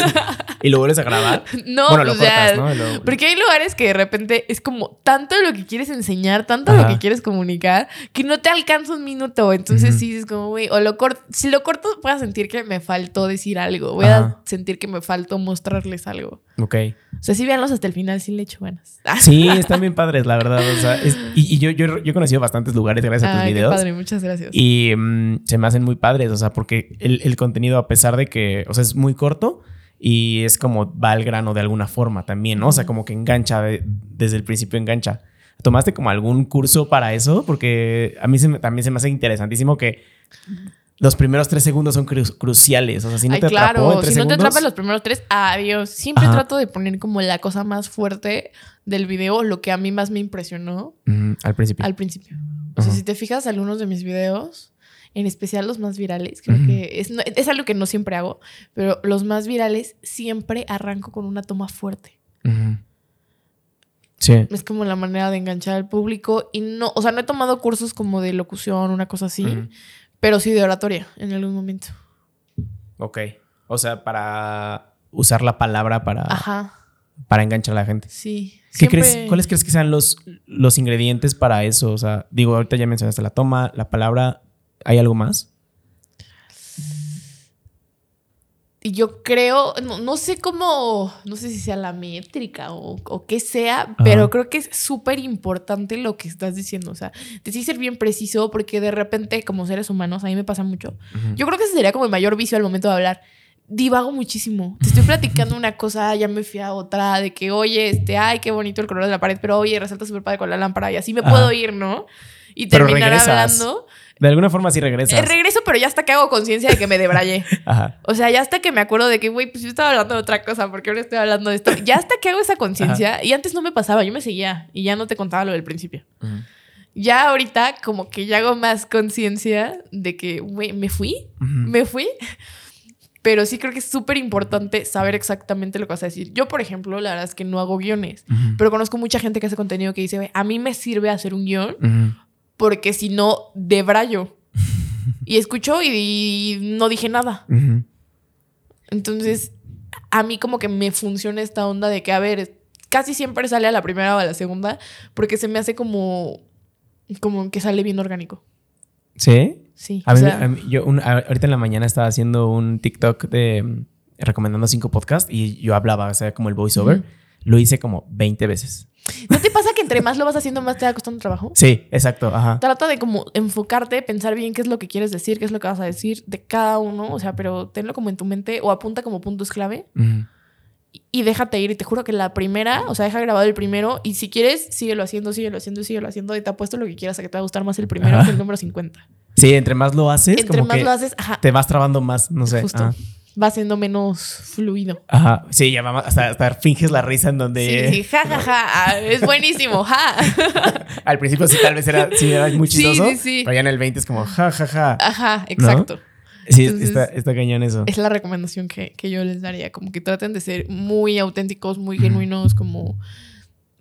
¿Y lo vuelves a grabar? No, bueno, lo pues cortas, ¿no? Porque hay lugares que de repente es como tanto lo que quieres enseñar, tanto lo que quieres comunicar, que no te alcanza un minuto. Entonces sí, es como, güey, o lo corto, si lo corto voy a sentir que me faltó decir algo, voy a sentir que me faltó mostrarles algo. Ok. O sea, sí véanlos hasta el final, sí le echo ganas. Sí, están bien padres, la verdad. O sea, y, yo, yo, he conocido bastantes lugares gracias a tus videos. Qué padre, muchas gracias. Y mm, se me hacen muy padres, o sea, porque el, el contenido, a pesar de que, o sea, es muy corto, y es como va al grano de alguna forma también, ¿no? O sea, como que engancha, desde el principio engancha. ¿Tomaste como algún curso para eso? Porque a mí también se me hace interesantísimo que los primeros tres segundos son cruciales. O sea, si no te claro, en tres si no te atrapas los primeros tres, adiós. Siempre trato de poner como la cosa más fuerte del video, lo que a mí más me impresionó. al principio. Al principio. O sea, si te fijas algunos de mis videos, en especial los más virales, creo que es, es algo que no siempre hago, pero los más virales siempre arranco con una toma fuerte. Sí. Es como la manera de enganchar al público y no, o sea, no he tomado cursos como de locución, una cosa así, Ujú. Pero sí de oratoria en algún momento. Ok. O sea, para usar la palabra para, Ajá, para enganchar a la gente. sí. ¿Qué Siempre- crees, ¿Cuáles crees que sean los, los ingredientes para eso? O sea, digo, ahorita ya mencionaste la toma, la palabra. ¿Hay algo más? Yo creo, no, no sé cómo, no sé si sea la métrica o, o qué sea, pero creo que es súper importante lo que estás diciendo. O sea, te sí ser bien preciso porque de repente, como seres humanos, a mí me pasa mucho. Yo creo que ese sería como el mayor vicio al momento de hablar. Divago muchísimo. Te estoy platicando una cosa, ya me fui a otra, de que, oye, este, ay, qué bonito el color de la pared, pero oye, resalta súper padre con la lámpara y así me Ajá. puedo ir, ¿no? Y terminar hablando. De alguna forma sí regresas. Eh, regreso, pero ya hasta que hago conciencia de que me debrayé. Ajá. O sea, ya hasta que me acuerdo de que, güey, pues yo estaba hablando de otra cosa, porque ahora estoy hablando de esto. Ya hasta que hago esa conciencia, y antes no me pasaba, yo me seguía y ya no te contaba lo del principio. Ya ahorita, como que ya hago más conciencia de que, güey, me fui, me fui. Pero sí creo que es súper importante saber exactamente lo que vas a decir. Yo, por ejemplo, la verdad es que no hago guiones, pero conozco mucha gente que hace contenido que dice, a mí me sirve hacer un guion. Porque si no, debrayo. y escucho y, y no dije nada. Entonces, a mí como que me funciona esta onda de que, a ver, casi siempre sale a la primera o a la segunda, porque se me hace como, como que sale bien orgánico. ¿Sí? Sí. A mí, sea, a mí- yo un- ahorita en la mañana estaba haciendo un TikTok de mm, recomendando cinco podcasts y yo hablaba, o sea, como el voiceover. Lo hice como 20 veces. ¿No te pasa que entre más lo vas haciendo, más te va costando trabajo? Sí, exacto. Ajá. Trata de como enfocarte, pensar bien qué es lo que quieres decir, qué es lo que vas a decir de cada uno, o sea, pero tenlo como en tu mente o apunta como puntos clave y- y déjate ir. Y te juro que la primera, o sea, deja grabado el primero y si quieres, síguelo haciendo, síguelo haciendo, síguelo haciendo y te apuesto lo que quieras a que te va a gustar más el primero Ajá. que el número 50. Sí, entre más lo haces, Entre como más que lo haces, ajá, te vas trabando más, no sé. justo. Va siendo menos fluido. Ajá. Sí, ya vamos, hasta, hasta finges la risa en donde Sí, sí, ja, ja, ja. ah, es buenísimo, ja. al principio sí tal vez era, sí, era muy Sí, chistoso, sí, sí. pero ya en el 20 es como ja, ja, ja. Ajá, exacto. Sí, Entonces- está, está cañón eso. Es la recomendación que, que yo les daría, como que traten de ser muy auténticos, muy genuinos, como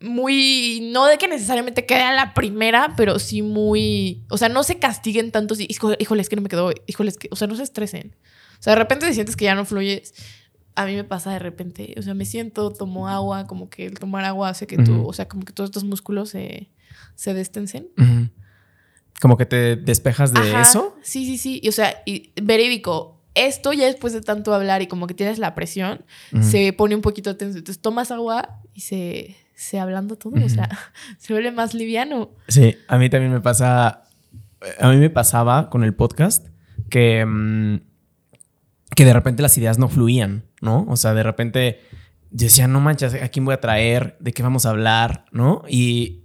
muy, no de que necesariamente quede a la primera, pero sí muy, o sea, no se castiguen tanto si, "Hijo- híjole, es que no me quedó, híjole, es que, o sea, no se estresen. O sea, de repente te sientes que ya no fluyes. A mí me pasa de repente, o sea, me siento, tomo agua, como que el tomar agua hace que tú, Ujú. o sea, como que todos estos músculos se, se destensen. Como que te despejas de Ajá, eso. Sí, sí, sí. Y, o sea, y verídico, esto ya después de tanto hablar y como que tienes la presión, se pone un poquito tenso. Entonces tomas agua y se, se ablanda todo. O sea, se vuelve más liviano. Sí, a mí también me pasa. A mí me pasaba con el podcast que, mm, que de repente las ideas no fluían, ¿no? O sea, de repente yo decía, no manches, ¿a quién voy a traer? ¿De qué vamos a hablar? ¿No? Y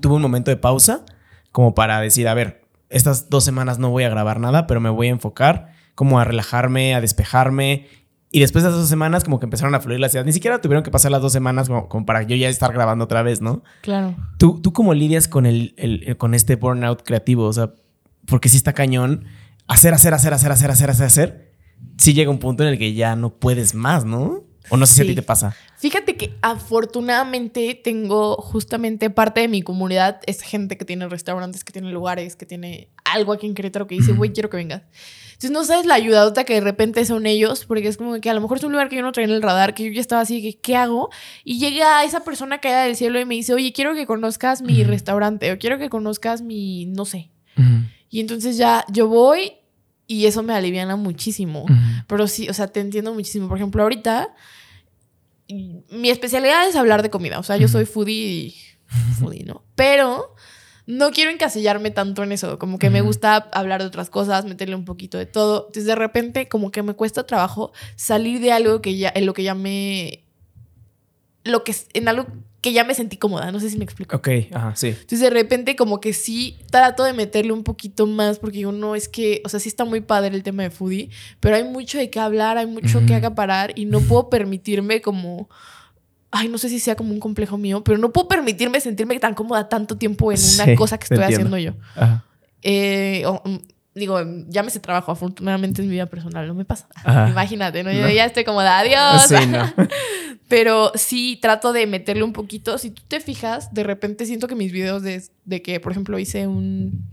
tuve un momento de pausa como para decir, a ver, estas dos semanas no voy a grabar nada, pero me voy a enfocar como a relajarme, a despejarme. Y después de esas dos semanas como que empezaron a fluir las ideas. Ni siquiera tuvieron que pasar las dos semanas como, como para yo ya estar grabando otra vez, ¿no? Claro. ¿Tú, tú cómo lidias con, el, eh, con este burnout creativo? O sea, porque sí está cañón hacer, hacer, hacer, hacer, hacer, hacer, hacer, hacer sí llega un punto en el que ya no puedes más, ¿no? O no sé si a Sí. ti te pasa. Fíjate que afortunadamente tengo justamente parte de mi comunidad, es gente que tiene restaurantes, que tiene lugares, que tiene algo aquí en Querétaro que dice, güey, quiero que vengas. Entonces no sabes la ayudadota que de repente son ellos, porque es como que a lo mejor es un lugar que yo no traía en el radar, que yo ya estaba así, que ¿qué hago? Y llega esa persona caída del cielo y me dice, oye, quiero que conozcas mi restaurante, o quiero que conozcas mi, no sé. Y entonces ya yo voy y eso me aliviana muchísimo. Pero sí, o sea, te entiendo muchísimo. Por ejemplo, ahorita mi especialidad es hablar de comida. O sea, yo soy foodie y foodie, ¿no? Pero no quiero encasillarme tanto en eso. Como que me gusta hablar de otras cosas, meterle un poquito de todo. Entonces, de repente, como que me cuesta trabajo salir de algo que ya, en lo que ya me. Lo que en algo que ya me sentí cómoda. No sé si me explico. Ok, ajá, sí. Entonces de repente como que sí trato de meterle un poquito más porque digo, no, es que, o sea, sí está muy padre el tema de foodie, pero hay mucho de qué hablar, hay mucho Ujú. que acaparar y no puedo permitirme como, ay, no sé si sea como un complejo mío, pero no puedo permitirme sentirme tan cómoda tanto tiempo en una Sí, cosa que estoy entiendo. haciendo yo. Ajá. Eh, o- mm, digo, llámese trabajo, afortunadamente en mi vida personal no me pasa. Ajá. Imagínate, ¿no? Yo No. ya estoy como de adiós. Sí, no. Pero sí trato de meterle un poquito. Si tú te fijas, de repente siento que mis videos de, de que, por ejemplo, hice un.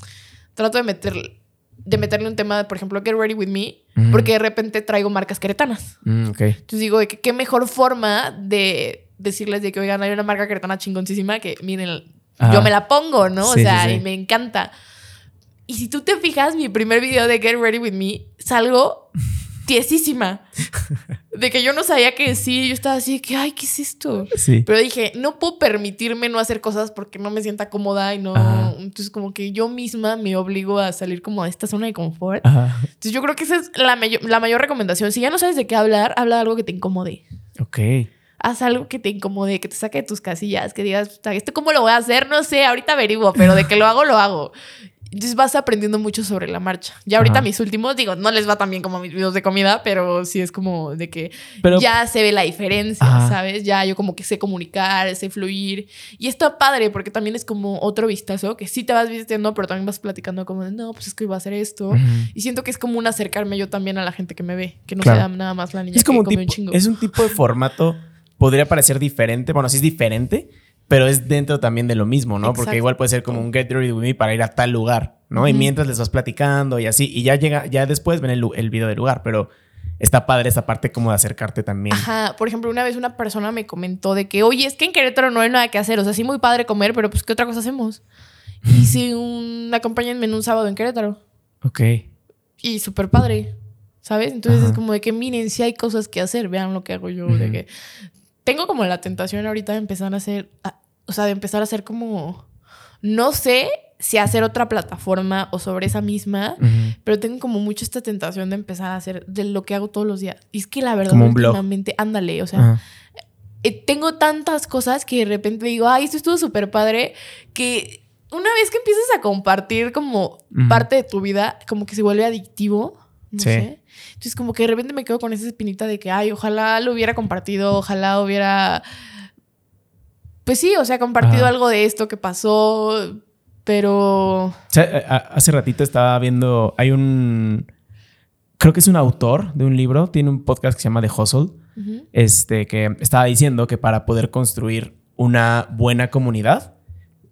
Trato de meter de meterle un tema, por ejemplo, Get Ready With Me, porque de repente traigo marcas queretanas. Mm. Entonces digo, de qué mejor forma de decirles de que, oigan, hay una marca queretana chingoncísima que, miren, Ajá. yo me la pongo, ¿no? Sí, o sea, sí, sí. y me encanta. Y si tú te fijas, mi primer video de Get Ready With Me, salgo tiesísima. De que yo no sabía qué decir. Yo estaba así de que, ay, ¿qué es esto? Sí. Pero dije, no puedo permitirme no hacer cosas porque no me sienta cómoda y no. Ajá. Entonces, como que yo misma me obligo a salir como de esta zona de confort. Ajá. Entonces, yo creo que esa es la, la mayor recomendación. Si ya no sabes de qué hablar, habla de algo que te incomode. Ok. Haz algo que te incomode, que te saque de tus casillas, que digas, "Puta, ¿esto cómo lo voy a hacer? No sé, ahorita averiguo, pero de que lo hago, lo hago. Entonces vas aprendiendo mucho sobre la marcha. Ya ahorita Ajá. mis últimos, digo, no les va tan bien como mis videos de comida, pero sí es como de que Pero- ya se ve la diferencia, Ajá. ¿sabes? Ya yo como que sé comunicar, sé fluir. Y está padre porque también es como otro vistazo que sí te vas vistiendo, pero también vas platicando como de, no, pues es que iba a hacer esto. Y siento que es como un acercarme yo también a la gente que me ve, que no Claro. sea nada más la niña Es como que un come tipo, un chingo. es un tipo de formato, podría parecer diferente, bueno, sí es diferente, pero es dentro también de lo mismo, ¿no? Porque igual puede ser como un get ready with me para ir a tal lugar, ¿no? Y mientras les vas platicando y así, y ya llega, ya después ven el, video del lugar, pero está padre esa parte como de acercarte también. Ajá, por ejemplo, una vez una persona me comentó de que, oye, es que en Querétaro no hay nada que hacer, o sea, sí muy padre comer, pero pues, ¿qué otra cosa hacemos? Hice un, acompáñenme en un sábado en Querétaro Ok. y súper padre, ¿sabes? Entonces Ajá. es como de que miren, si hay cosas que hacer, vean lo que hago yo, de que tengo como la tentación ahorita de empezar a hacer, a- o sea, de empezar a hacer como, no sé si hacer otra plataforma o sobre esa misma, pero tengo como mucho esta tentación de empezar a hacer de lo que hago todos los días. Y es que la verdad, Como últimamente, ándale, o sea, eh, tengo tantas cosas que de repente digo, ay, esto estuvo súper padre, que una vez que empiezas a compartir como parte de tu vida, como que se vuelve adictivo, no Sí. sé. Entonces como que de repente me quedo con esa espinita de que, ay, ojalá lo hubiera compartido, ojalá hubiera... Pues sí, o sea, compartido algo de esto que pasó, pero... O sea, hace ratito estaba viendo, hay un, creo que es un autor de un libro, tiene un podcast que se llama The Hustle, este, que estaba diciendo que para poder construir una buena comunidad,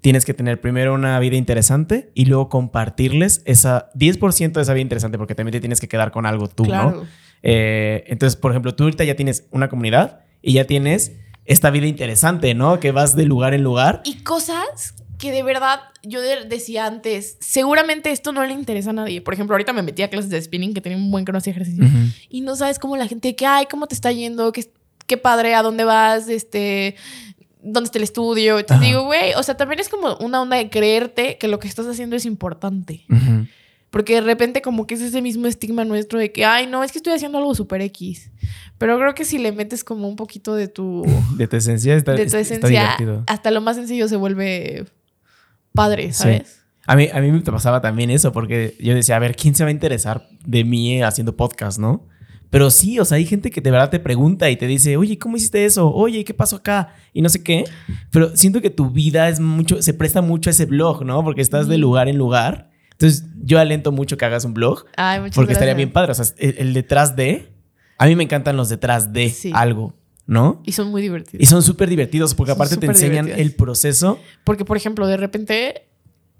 tienes que tener primero una vida interesante y luego compartirles esa 10% de esa vida interesante, porque también te tienes que quedar con algo tú, ¿no? Eh, entonces, por ejemplo, tú ahorita ya tienes una comunidad y ya tienes esta vida interesante, ¿no? Que vas de lugar en lugar. Y cosas que de verdad yo de- decía antes, seguramente esto no le interesa a nadie. Por ejemplo, ahorita me metí a clases de spinning que tenía un buen hacía ejercicio. Ujú. Y no sabes cómo la gente, que, ay, ¿cómo te está yendo? ¿Qué, qué padre, ¿a dónde vas? Este, ¿Dónde está el estudio? Y te Ajá. digo, güey, o sea, también es como una onda de creerte que lo que estás haciendo es importante. Porque de repente como que es ese mismo estigma nuestro de que, ay, no, es que estoy haciendo algo súper X. Pero creo que si le metes como un poquito de tu, De tu esencia está, de tu esencia, divertido. hasta lo más sencillo se vuelve padre, Sí. ¿sabes? A mí, a mí me pasaba también eso, porque yo decía, a ver, ¿quién se va a interesar de mí haciendo podcast, no? Pero sí, o sea, hay gente que de verdad te pregunta y te dice, oye, ¿cómo hiciste eso? Oye, ¿qué pasó acá? Y no sé qué. Pero siento que tu vida es mucho, se presta mucho a ese blog, ¿no? Porque estás de lugar en lugar. Entonces, yo alento mucho que hagas un blog, Ay, porque estaría bien padre. O sea, el, el detrás de. A mí me encantan los detrás de Sí. algo, ¿no? Y son muy divertidos. Y son súper divertidos, porque Son aparte te enseñan divertidos. el proceso. Porque, por ejemplo, de repente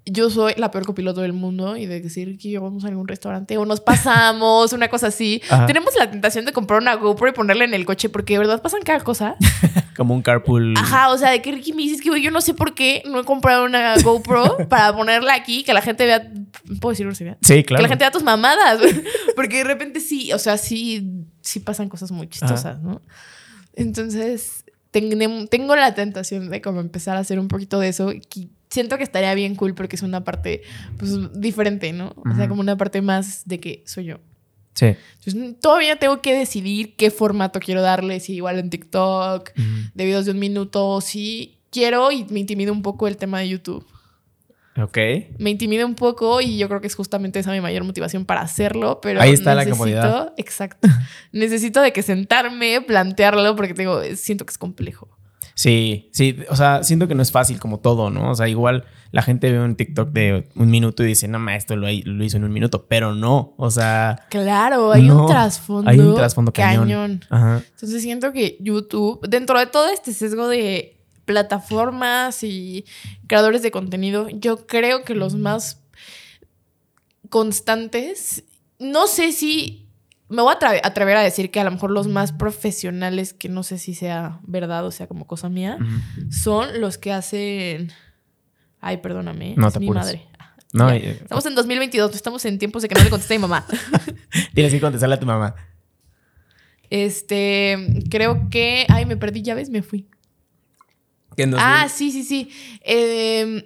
yo soy la peor copiloto del mundo y de decir que vamos a algún restaurante o nos pasamos, una cosa así. Ajá. Tenemos la tentación de comprar una GoPro y ponerla en el coche porque de verdad pasan cada cosa. Como un carpool. Ajá, o sea, de que Ricky me dices que yo no sé por qué no he comprado una GoPro para ponerla aquí, que la gente vea, ¿puedo decir grosería? Sí, claro. Que la gente vea tus mamadas. Porque de repente sí, o sea, sí, sí pasan cosas muy chistosas, ¿no? Entonces, tengo, tengo la tentación de como empezar a hacer un poquito de eso. y siento que estaría bien cool porque es una parte, pues, diferente, ¿no? O sea, como una parte más de que soy yo. Sí. Entonces, todavía tengo que decidir qué formato quiero darle, si igual en TikTok, Ujú. de videos de un minuto, si quiero y me intimida un poco el tema de YouTube. Ok. Me intimida un poco y yo creo que es justamente esa mi mayor motivación para hacerlo, pero Ahí está la comodidad. Exacto. necesito de que sentarme, plantearlo porque te digo, siento que es complejo. Sí, sí, o sea, siento que no es fácil como todo, ¿no? O sea, igual la gente ve un TikTok de un minuto y dice, no, ma, esto lo, lo hizo en un minuto, pero no, o sea... Claro, hay no, un trasfondo. Hay un trasfondo cañón. Ajá. Entonces siento que YouTube, dentro de todo este sesgo de plataformas y creadores de contenido, yo creo que los más constantes, no sé si me voy a atrever a decir que a lo mejor los más profesionales, que no sé si sea verdad o sea como cosa mía, son los que hacen... Ay, perdóname. No, es mi madre. No, estamos en 2022, estamos en tiempos de que no le conteste a mi mamá. Tienes que contestarle a tu mamá. Este, creo que... Ay, me perdí llaves, me fui. ah, sí, sí, sí. Em,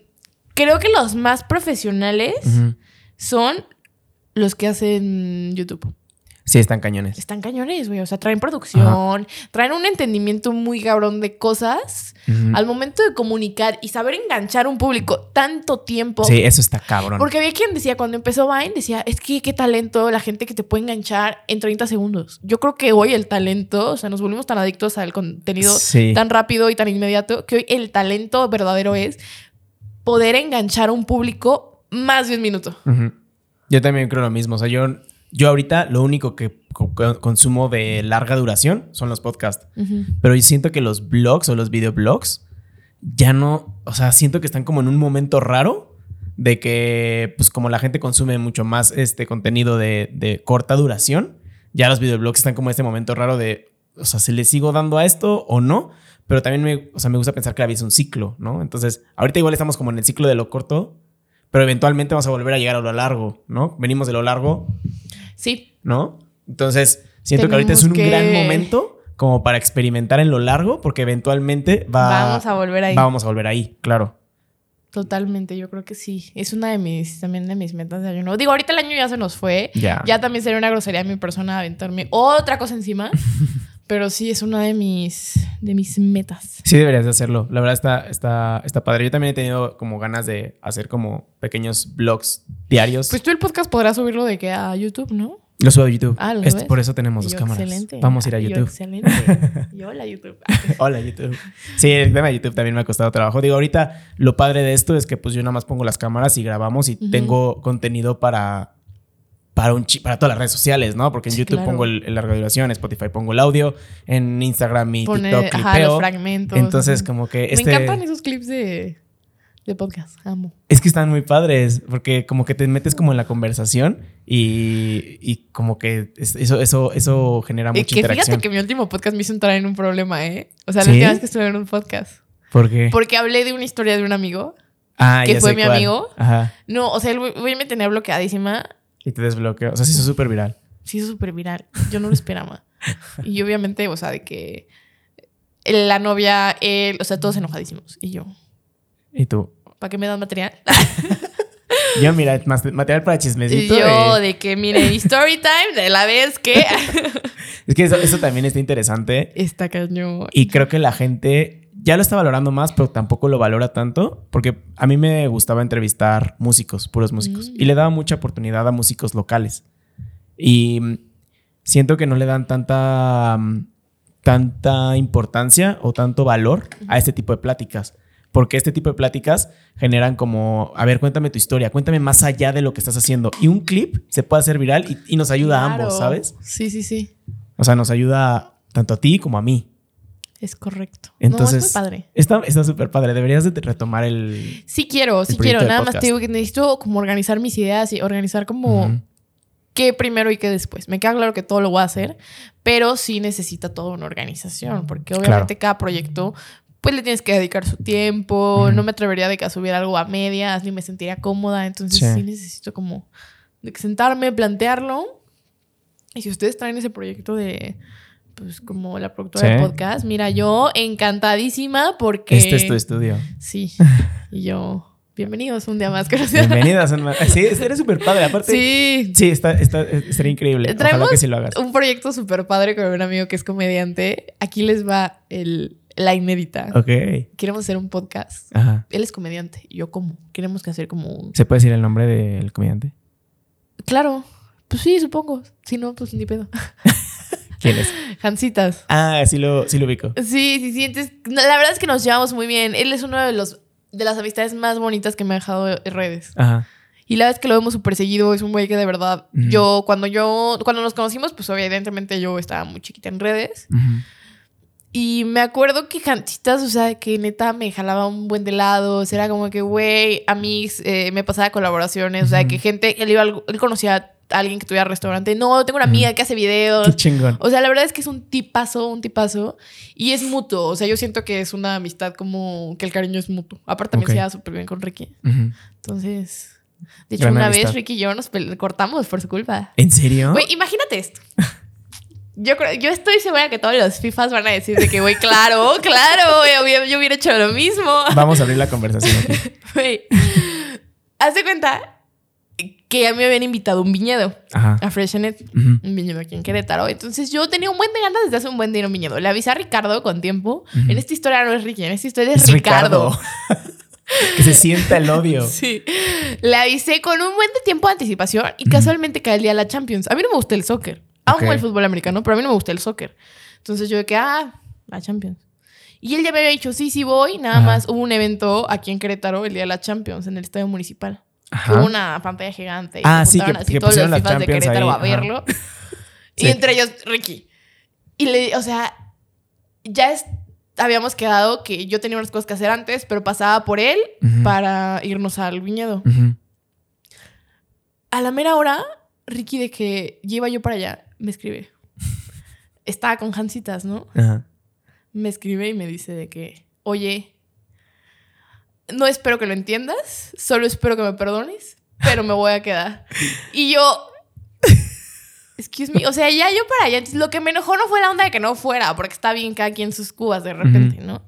creo que los más profesionales son los que hacen YouTube. Sí, están cañones. Están cañones, güey. O sea, traen producción, traen un entendimiento muy cabrón de cosas al momento de comunicar y saber enganchar un público tanto tiempo. Sí, eso está cabrón. Porque había quien decía, cuando empezó Vine, decía, es que qué talento la gente que te puede enganchar en 30 segundos. Yo creo que hoy el talento, o sea, nos volvimos tan adictos al contenido tan rápido y tan inmediato, que hoy el talento verdadero es poder enganchar a un público más de un minuto. Yo también creo lo mismo. O sea, yo yo ahorita lo único que consumo de larga duración son los podcasts. Pero yo siento que los blogs o los videoblogs ya no, o sea, siento que están como en un momento raro de que, pues como la gente consume mucho más este contenido de, corta duración, ya los videoblogs están como en este momento raro de, o sea, ¿se le sigo dando a esto o no? Pero también me, o sea, me gusta pensar que la vida es un ciclo, ¿no? Entonces, ahorita igual estamos como en el ciclo de lo corto, pero eventualmente vamos a volver a llegar a lo largo, ¿no? Venimos de lo largo Sí. ¿No? Entonces, siento que ahorita es un gran momento como para experimentar en lo largo, porque eventualmente va, vamos a volver ahí. Vamos a volver ahí, claro. Totalmente, yo creo que sí. Es una de mis, también de mis metas de año Digo, ahorita el año ya se nos fue. Ya. Ya también sería una grosería de mi persona aventarme otra cosa encima. pero sí, es una de mis, de mis metas. Sí, deberías de hacerlo. La verdad está, está, está padre. Yo también he tenido como ganas de hacer como pequeños vlogs diarios. Pues tú el podcast podrás subirlo de que a YouTube, ¿no? Lo subo a YouTube. Ah, por eso tenemos dos cámaras. Excelente. Vamos a ir a YouTube. excelente. Yo, hola YouTube. hola YouTube. Sí, el tema de YouTube también me ha costado trabajo. Digo, ahorita lo padre de esto es que pues yo nada más pongo las cámaras y grabamos y tengo contenido para para, un para todas las redes sociales, ¿no? Porque en YouTube pongo el, larga duración, Spotify pongo el audio, en Instagram y TikTok clipeo. los fragmentos. Entonces, como que este... Me encantan esos clips de, de podcast, amo. Es que están muy padres, porque como que te metes como en la conversación y, y como que eso, eso, eso genera mucha que interacción. Fíjate que mi último podcast me hizo entrar en un problema, ¿eh? O sea, la última vez que estuve en un podcast. ¿Por qué? Porque hablé de una historia de un amigo. Ah, que fue mi amigo. Ajá. No, o sea, el güey me tenía bloqueadísima y te desbloqueó. O sea, se hizo súper viral. Se hizo súper viral. Yo no lo esperaba. y obviamente, o sea, de que la novia, él, o sea, todos enojadísimos. Y yo. ¿Y tú? ¿Para qué me dan material? yo, mira, material para chismecito. Y yo, de que, mire, story time de la vez que. es que eso, eso, también está interesante. Está cañón. Y creo que la gente ya lo está valorando más, pero tampoco lo valora tanto, porque a mí me gustaba entrevistar músicos, puros músicos, y le daba mucha oportunidad a músicos locales. Y siento que no le dan tanta, tanta importancia o tanto valor a este tipo de pláticas. Porque este tipo de pláticas generan como, a ver, cuéntame tu historia, cuéntame más allá de lo que estás haciendo. Y un clip se puede hacer viral y, nos ayuda a ambos, ¿sabes? Sí, sí, sí. O sea, nos ayuda tanto a ti como a mí. Es correcto. Entonces, no, es padre. Está súper padre. Deberías de retomar el. Sí quiero, sí quiero. Nada más te digo que necesito como organizar mis ideas y organizar como qué primero y qué después. Me queda claro que todo lo voy a hacer, pero sí necesita toda una organización, porque obviamente cada proyecto pues le tienes que dedicar su tiempo. No me atrevería de que a subir algo a medias, ni me sentiría cómoda. Entonces sí, necesito como sentarme, plantearlo. Y si ustedes traen ese proyecto de pues como la productora del podcast, mira, yo encantadísima porque... Este es tu estudio. Sí. Y yo, bienvenidos un día más. Bienvenidos un más. Sí, eres súper padre. Aparte, sí. Sí, está, está, sería increíble. Ojalá que sí lo hagas. Un proyecto súper padre con un amigo que es comediante. Aquí les va el, la inédita. Ok. Queremos hacer un podcast. Ajá. Él es comediante. Yo como. Queremos que hacer como un... ¿Se puede decir el nombre del comediante? Claro. Pues sí, supongo. Si no, pues ni pedo. ¿Quién es? Jancitas. Ah, sí lo, sí lo ubico. Sí, sí, sí. Entonces, la verdad es que nos llevamos muy bien. Él es uno de los de las amistades más bonitas que me ha dejado en redes. Ajá. Y la vez que lo vemos súper seguido, es un güey que de verdad, yo, cuando yo, cuando nos conocimos, pues evidentemente yo estaba muy chiquita en redes. Y me acuerdo que Jancitas, o sea, que neta me jalaba un buen de lados. Era como que, güey, a mí eh, me pasaba colaboraciones. O sea, que gente, él, iba, él conocía alguien que tuviera restaurante. No, tengo una amiga que hace videos. Qué chingón. O sea, la verdad es que es un tipazo, un tipazo. Y es mutuo. O sea, yo siento que es una amistad como que el cariño es mutuo. Aparte, también Ok. se lleva súper bien con Ricky. Entonces, de hecho, Gran una amistad. vez Ricky y yo nos cortamos por su culpa. ¿En serio? Güey, imagínate esto. Yo, creo- yo estoy segura que todos los FIFAs van a decir de que, güey, claro, claro, yo hubiera hecho lo mismo. Vamos a abrir la conversación. Güey, haz de cuenta que a mí me habían invitado a un viñedo, Ajá. a Freshenet, un viñedo aquí en Querétaro. Entonces yo tenía un buen de ganas desde hace un buen día en un viñedo. Le avisé a Ricardo con tiempo. En esta historia no es Ricky, en esta historia es, Es Ricardo. Ricardo. que se sienta el odio. Sí. Le avisé con un buen de tiempo de anticipación y casualmente cae el día de la Champions. A mí no me gusta el soccer. Amo Ok. el fútbol americano, pero a mí no me gusta el soccer. Entonces yo de que, ah, la Champions. Y él ya me había dicho, sí, sí voy. Nada Ajá. más hubo un evento aquí en Querétaro el día de la Champions en el estadio municipal. Ajá. Hubo una pantalla gigante y Ah, sí, que- así que todos los las FIFAs de Querétaro ahí, a ajá. verlo. Sí. Y entre ellos, Ricky. Y le, o sea, ya es- habíamos quedado que yo tenía unas cosas que hacer antes, pero pasaba por él Ujú. para irnos al viñedo. Ujú. A la mera hora, Ricky, de que lleva yo para allá, me escribe. Estaba con Jancitas, ¿no? Ajá. Me escribe y me dice de que, oye, no espero que lo entiendas, solo espero que me perdones, pero me voy a quedar. Y yo, excuse me, o sea, ya yo para allá, lo que me enojó no fue la onda de que no fuera, porque está bien cada quien sus cubas de repente, ¿no?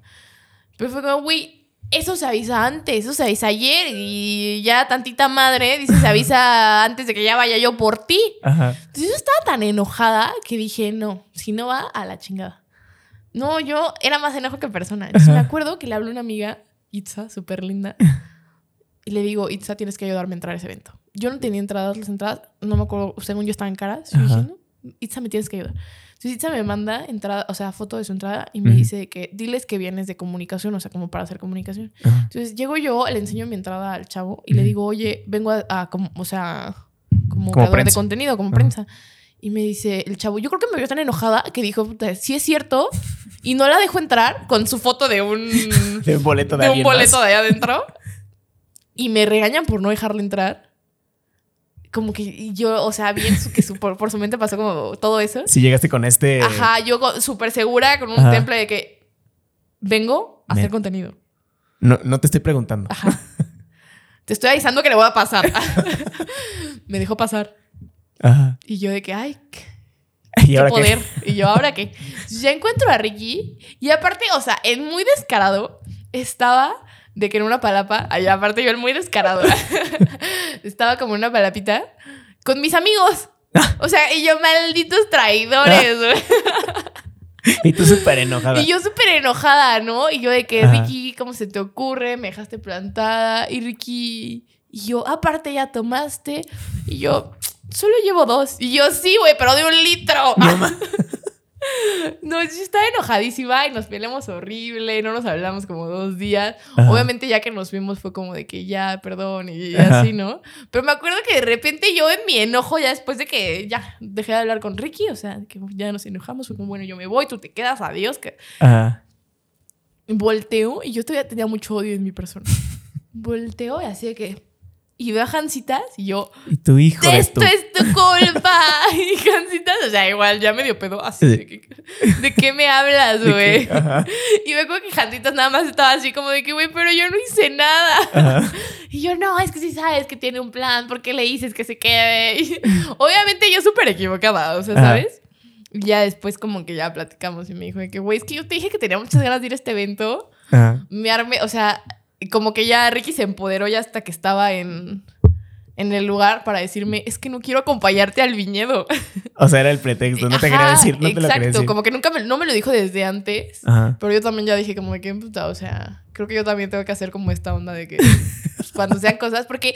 Pero fue como, güey, eso se avisa antes, eso se avisa ayer y ya tantita madre dice se avisa antes de que ya vaya yo por ti. Ajá. Entonces yo estaba tan enojada que dije, no, si no va, a la chingada. No, yo era más enojo que persona. Entonces Ajá. me acuerdo que le habló una amiga, Itza, súper linda, y le digo, Itza, tienes que ayudarme a entrar a ese evento. Yo no tenía entradas, las entradas, no me acuerdo, según yo estaban caras. Yo dije, no, Itza, me tienes que ayudar. Entonces Itza me manda entrada, o sea, foto de su entrada y me Ujú. dice que diles que vienes de comunicación, o sea, como para hacer comunicación. Ajá. Entonces llego yo, le enseño mi entrada al chavo y le Ujú. digo, oye, vengo a, a como, o sea, como, Como creador de contenido, como prensa. Y me dice el chavo, yo creo que me vio tan enojada que dijo, sí es cierto. Y no la dejo entrar con su foto de un, De un boleto de, de un boleto más. de allá adentro. Y me regañan por no dejarle entrar. Como que yo, o sea, bien que su- por, por su mente pasó como todo eso. Si llegaste con este. Ajá, yo súper segura con un Ajá. temple de que vengo a hacer contenido. No, no te estoy preguntando. Ajá. Te estoy avisando que le voy a pasar. me dejó pasar. Ajá. Y yo de que, ay, ¿Y ahora qué? Y yo, ¿ahora qué? Ya encuentro a Ricky. Y aparte, o sea, en muy descarado, estaba de que en una palapa, allá aparte yo el muy descarado, estaba como en una palapita con mis amigos. O sea, y yo, malditos traidores, güey. Y tú súper enojada. Y yo súper enojada, ¿no? Y yo de que, Ajá. Ricky, ¿cómo se te ocurre? Me dejaste plantada. Y Ricky, y yo, aparte ya tomaste. Y yo, solo llevo dos. Y yo, sí, güey, pero de un litro. No, No, yo estaba enojadísima y nos peleamos horrible, no nos hablamos como dos días. Ajá. Obviamente ya que nos vimos fue como de que ya, perdón y Ajá. así, ¿no? Pero me acuerdo que de repente yo en mi enojo, ya después de que ya dejé de hablar con Ricky, o sea, que ya nos enojamos, fue como, bueno, yo me voy, tú te quedas, adiós. Que... Ajá. Volteo y yo todavía tenía mucho odio en mi persona. Volteo y así de que... Y veo a Jancitas y yo, Y tu hijo de esto tu. es tu culpa. Y Jancitas, o sea, igual ya medio pedo así. Sí. De, que, ¿de qué me hablas, güey? Y me acuerdo que Jancitas nada más estaba así como de que, güey, pero yo no hice nada. Ajá. Y yo, no, es que sí sabes que tiene un plan, ¿por qué le dices que se quede? Y obviamente yo súper equivocada, o sea, Ajá. ¿sabes? Y ya después como que ya platicamos y me dijo de que, güey, es que yo te dije que tenía muchas ganas de ir a este evento. Ajá. Me armé, o sea, como que ya Ricky se empoderó ya hasta que estaba en, en el lugar para decirme, es que no quiero acompañarte al viñedo. O sea, era el pretexto. No te quería decir. No te lo quería Exacto, decir. como que nunca me, no me lo dijo desde antes. Ajá. Pero yo también ya dije como que puta, o sea, creo que yo también tengo que hacer como esta onda de que pues, cuando sean cosas, porque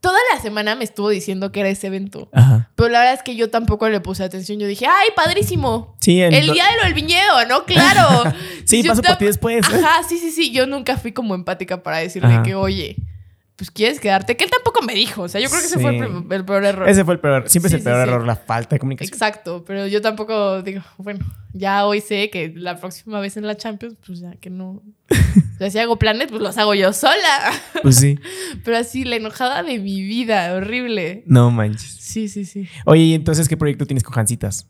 toda la semana me estuvo diciendo que era ese evento. Ajá. Pero la verdad es que yo tampoco le puse atención. Yo dije, ¡ay, padrísimo! Sí, El do- día de lo del viñedo, ¿no? Claro. Sí, Yo paso por ti después. Ajá, sí, sí, sí. Yo nunca fui como empática para decirle Ajá. que, oye, pues quieres quedarte. Que él tampoco me dijo. O sea, yo creo que ese fue el, peor error. Ese fue el peor. Siempre Sí, es el peor sí. error, la falta de comunicación. Exacto, pero yo tampoco digo, bueno, ya hoy sé que la próxima vez en la Champions, pues ya que no. O sea, si hago planes, pues los hago yo sola. Pues sí. Pero así, la enojada de mi vida, horrible. No manches. Sí, sí, sí. Oye, ¿y entonces qué proyecto tienes con Jancitas?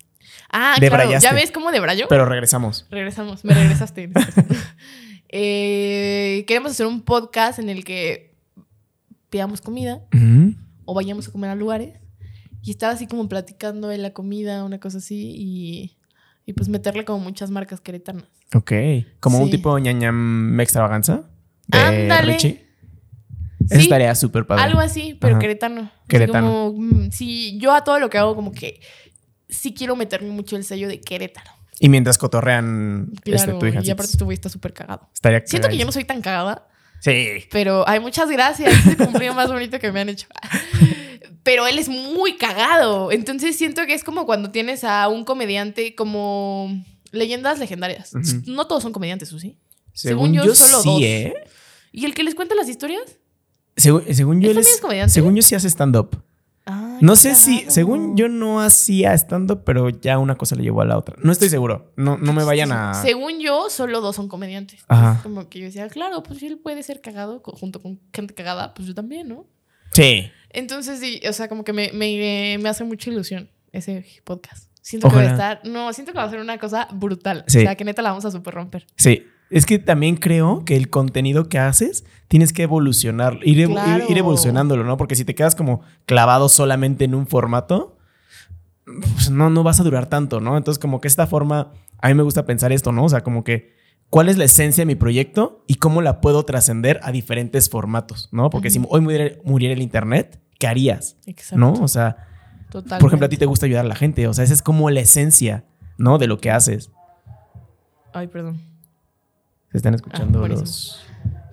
Ah, claro. Debrayaste. ¿Ya ves cómo debrayo? Pero regresamos. Regresamos, me regresaste. Eh, queremos hacer un podcast en el que pidamos comida o vayamos a comer a lugares. Y estaba así como platicando de la comida, una cosa así, y, y pues meterle como muchas marcas queretanas. Ok. Como un tipo ñañam extravaganza de Ándale. Richie. Sí, estaría súper padre. Algo así, pero Ajá. queretano. Queretano. como, mm, sí, yo a todo lo que hago como que sí quiero meterme mucho el sello de Querétaro. Y mientras cotorrean este, Claro, tú y aparte este güey está súper cagado. Estaría Siento que yo no soy tan cagada, Sí. pero ay, muchas gracias. Es el cumplido más bonito que me han hecho. Pero él es muy cagado. Entonces siento que es como cuando tienes a un comediante como leyendas legendarias. No todos son comediantes, ¿o sí? Según, Según yo, yo, solo sí, dos. ¿eh? ¿Y el que les cuenta las historias? Según, según yo, ¿Él es- según yo sí hace stand-up. No sé si, según yo no hacía stand-up, pero ya una cosa le llevó a la otra. No estoy seguro. No, no me vayan a... Según yo, solo dos son comediantes. Ajá. Como que yo decía, claro, pues si él puede ser cagado junto con gente cagada, pues yo también, ¿no? Sí. Entonces, sí, o sea, como que me, me, me hace mucha ilusión ese podcast. Siento que va a estar. No, siento que va a ser una cosa brutal. Sí. O sea, que neta la vamos a super romper. Sí. Es que también creo que el contenido que haces tienes que evolucionar, ir, evo- Claro. ir, ir evolucionándolo, ¿no? Porque si te quedas como clavado solamente en un formato, pues no, no vas a durar tanto, ¿no? Entonces, como que esta forma, a mí me gusta pensar esto, ¿no? O sea, como que, ¿cuál es la esencia de mi proyecto y cómo la puedo trascender a diferentes formatos, ¿no? Porque si hoy muriera, muriera el Internet, ¿qué harías? Exacto. ¿No? O sea, Totalmente. por ejemplo, a ti te gusta ayudar a la gente, o sea, esa es como la esencia, ¿no? De lo que haces. Ay, perdón. Se están escuchando buenísimo. los...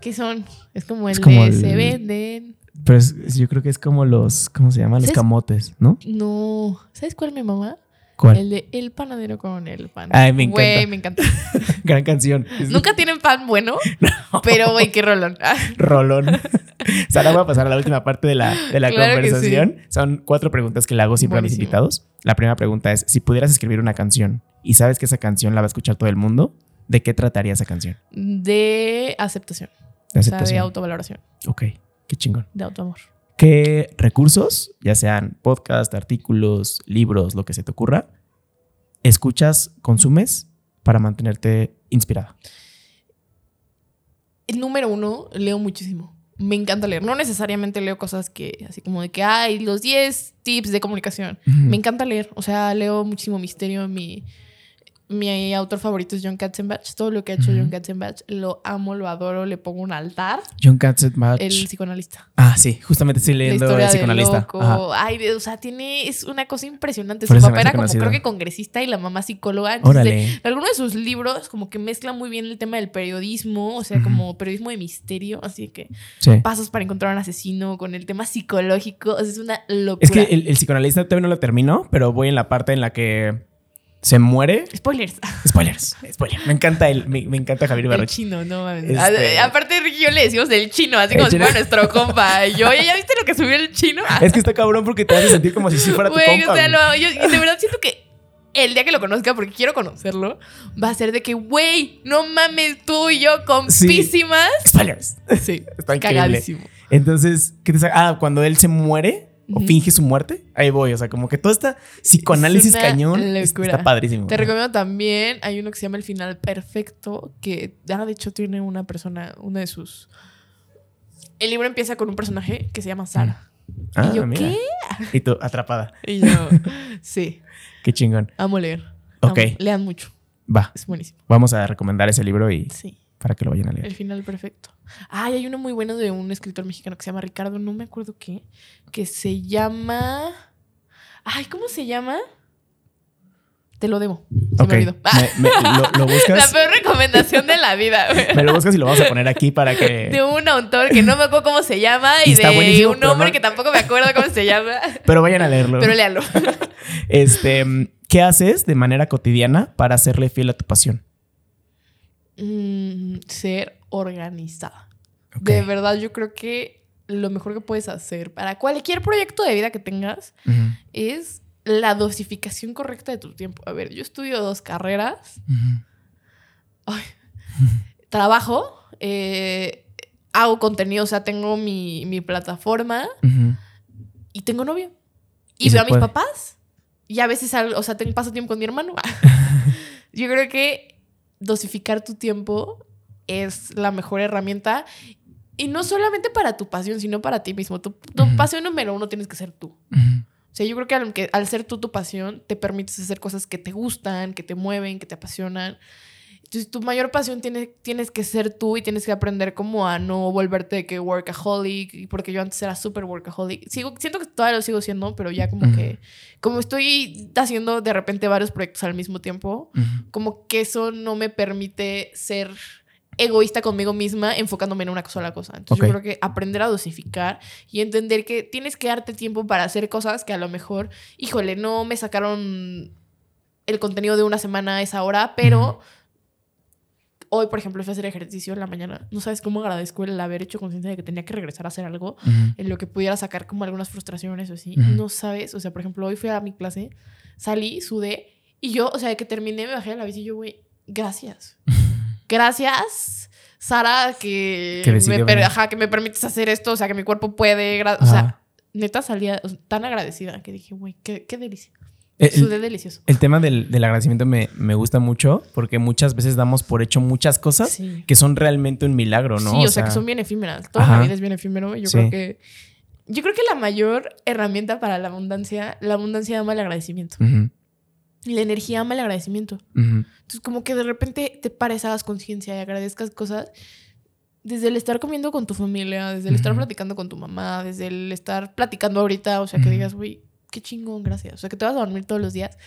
¿Qué son? Es como el Es como de el- se venden. Pero es- yo creo que es como los, ¿cómo se llaman? Los ¿Sabes? camotes, ¿no? No. ¿Sabes cuál mi mamá? ¿Cuál? El de El panadero con el pan. Ay, me encanta. Güey, me encanta. Gran canción. Nunca tienen pan bueno, pero güey, qué rolón. Ah, Rolón. Sara, voy a pasar a la última parte de la, de la Claro conversación. Son cuatro preguntas que le hago siempre a mis Buenísimo. invitados. La primera pregunta es, si pudieras escribir una canción y sabes que esa canción la va a escuchar todo el mundo, ¿de qué trataría esa canción? De aceptación. De O sea, aceptación. de autovaloración. ok, qué chingón. De autoamor. ¿Qué recursos, ya sean podcast, artículos, libros, lo que se te ocurra, escuchas, consumes para mantenerte inspirada? El número uno, leo muchísimo. Me encanta leer. No necesariamente leo cosas que, así como de que hay los 10 tips de comunicación. Me encanta leer. O sea, leo muchísimo misterio. Mi, mi autor favorito es John Katzenbach. Todo lo que ha hecho. John Katzenbach lo amo, lo adoro, le pongo un altar. John Katzenbach. El psicoanalista. Ah, sí, justamente estoy La leyendo historia El del psicoanalista. loco. Ay, o sea, tiene, es una cosa impresionante. Por Su papá era como, creo que congresista y la mamá psicóloga. Entonces, Órale. Algunos de sus libros como que mezclan muy bien el tema del periodismo, o sea, como periodismo de misterio, así que Sí. pasos para encontrar a un asesino con el tema psicológico, o sea, es una locura. Es que el, el psicoanalista todavía no lo termino, pero voy en la parte en la que se muere. Spoilers. Spoilers, spoiler. Me encanta el, me, me encanta Javier El Barroch. chino, no mames. Este- A- Aparte, Ricky yo le decimos el chino, así El como si fuera nuestro compa. Y yo, ¿ya viste lo que subió el chino? Es que está cabrón porque te hace sentir como si sí fuera tu compa. o sea, lo- yo de verdad siento que el día que lo conozca, porque quiero conocerlo, va a ser de que, güey, no mames, tú y yo compísimas. Spoilers. Sí, Está increíble. cagadísimo. Entonces, ¿qué te sa- Ah, cuando él se muere o finge su muerte, ahí voy. O sea, como que todo este psicoanálisis cañón locura. está padrísimo. Te recomiendo también, hay uno que se llama El Final Perfecto, que ah, de hecho tiene una persona, una de sus... El libro empieza con un personaje que se llama Sara. Ah, y yo, mira. ¿qué? Y tú, atrapada. Y yo, sí, Qué chingón. amo leer. Ok. Amo- lean mucho, Va, es buenísimo. vamos a recomendar ese libro y Sí, para que lo vayan a leer. El Final Perfecto. Ay, hay uno muy bueno de un escritor mexicano que se llama Ricardo, no me acuerdo qué, que se llama... Ay, ¿cómo se llama? Te lo debo. Se Ok. me. Me- me- lo, lo La peor recomendación de la vida. Me lo buscas y lo vamos a poner aquí para que. De un autor que no me acuerdo cómo se llama Y de un hombre no- que tampoco me acuerdo cómo se llama. Pero vayan a leerlo. Pero léalo. Este, ¿qué haces de manera cotidiana para serle fiel a tu pasión? Mm, ser organizada. De verdad, yo creo que lo mejor que puedes hacer para cualquier proyecto de vida que tengas es la dosificación correcta de tu tiempo. A ver, yo estudio dos carreras. Ay, trabajo, eh, hago contenido, o sea, tengo mi, mi plataforma y tengo novio. Y veo a mis puede. papás. Y a veces, o sea, tengo, paso tiempo con mi hermano. Yo creo que dosificar tu tiempo es la mejor herramienta. Y no solamente para tu pasión, sino para ti mismo. Tu, pasión número uno tienes que ser tú. O sea, yo creo que al, que al ser tú tu pasión, te permites hacer cosas que te gustan, que te mueven, que te apasionan. Entonces, tu mayor pasión tiene, tienes que ser tú y tienes que aprender como a no volverte de que workaholic, y porque yo antes era súper workaholic. Sigo, siento que todavía lo sigo siendo, pero ya como que, como estoy haciendo de repente varios proyectos al mismo tiempo, como que eso no me permite ser egoísta conmigo misma enfocándome en una sola cosa. Entonces yo creo que aprender a dosificar y entender que tienes que darte tiempo para hacer cosas que a lo mejor, híjole, no me sacaron el contenido de una semana a esa hora, pero hoy, por ejemplo, fui a hacer ejercicio en la mañana. No sabes cómo agradezco el haber hecho conciencia de que tenía que regresar a hacer algo en lo que pudiera sacar como algunas frustraciones o así. No sabes, o sea, por ejemplo, hoy fui a mi clase, salí, sudé y yo, o sea, de que terminé, me bajé de la bici y yo, güey, gracias. Gracias, Sara, que, me, per- venir. ajá, que me permites hacer esto, o sea, que mi cuerpo puede, o sea, neta salía tan agradecida que dije, güey, qué, qué delicia. El- Sudé delicioso. El tema del, del agradecimiento me, me gusta mucho porque muchas veces damos por hecho muchas cosas Sí. que son realmente un milagro, ¿no? Sí, o, sea, que son bien efímeras. Toda Ajá. la vida es bien efímero. Yo Sí. creo que. Yo creo que la mayor herramienta para la abundancia, la abundancia ama el agradecimiento. Ujú, Y la energía ama el agradecimiento. Entonces, como que de repente te pares, hagas conciencia y agradezcas cosas. Desde el estar comiendo con tu familia, desde el estar platicando con tu mamá, desde el estar platicando ahorita, o sea, que digas, güey, qué chingón, gracias. O sea, que te vas a dormir todos los días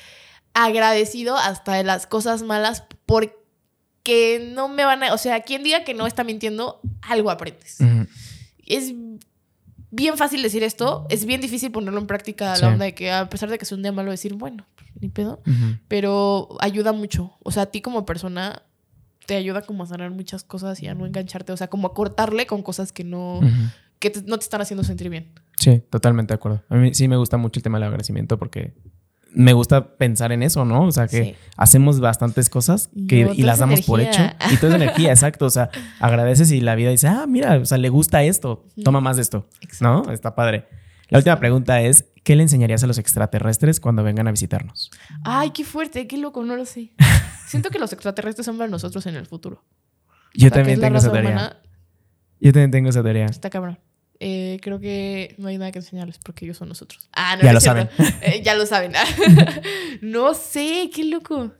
agradecido hasta de las cosas malas porque no me van a, o sea, quien diga que no está mintiendo, algo aprendes. Es bien fácil decir esto, es bien difícil ponerlo en práctica Sí. la onda de que a pesar de que es un día malo decir, bueno, pues, ni pedo pero ayuda mucho. O sea, a ti como persona te ayuda como a sanar muchas cosas y a no engancharte, o sea, como a cortarle con cosas que no, que te- no te están haciendo sentir bien. Sí, totalmente de acuerdo. A mí sí me gusta mucho el tema del agradecimiento porque me gusta pensar en eso, ¿no? O sea, que Sí. hacemos bastantes cosas que, No, y las damos por hecho. Y todo es energía, exacto. O sea, agradeces y la vida dice, ah, mira, o sea, le gusta esto, toma más de esto, ¿no? Está padre. La última pregunta es, ¿qué le enseñarías a los extraterrestres cuando vengan a visitarnos? Ay, qué fuerte, qué loco, no lo sé. Siento que los extraterrestres son para nosotros en el futuro. Yo O sea, que también tengo esa teoría. humana, Yo también tengo esa teoría. está cabrón. Eh, creo que no hay nada que enseñarles porque ellos son nosotros. Ah, no, Ya no lo cierto. Eh, ya lo saben. no sé, qué loco.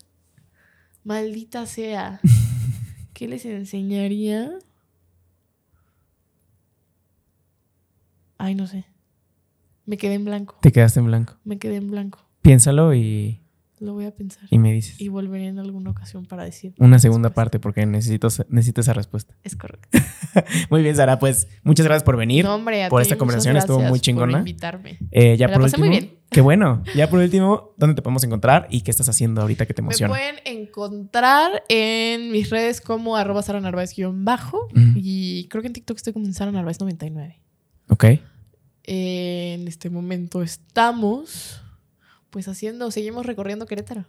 Maldita sea. ¿Qué les enseñaría? Ay, no sé. Me quedé en blanco. Te quedaste en blanco. Me quedé en blanco. Piénsalo y, Lo voy a pensar. y me dices. Y volveré en alguna ocasión para decir. Una segunda después. parte porque necesito, necesito esa respuesta. Es correcto. Muy bien, Sara, pues muchas gracias por venir. No, hombre, a por ti, esta conversación, estuvo gracias muy Por chingona. invitarme. Eh, ya Me la por pasé muy último, bien. qué bueno. Ya por último, ¿dónde te podemos encontrar y qué estás haciendo ahorita que te Me emociona? pueden encontrar en mis redes como arroba Sara Narváez guion bajo. Ujú. Y creo que en TikTok estoy como en Sara Narváez 99. Ok. En este momento estamos pues haciendo, seguimos recorriendo Querétaro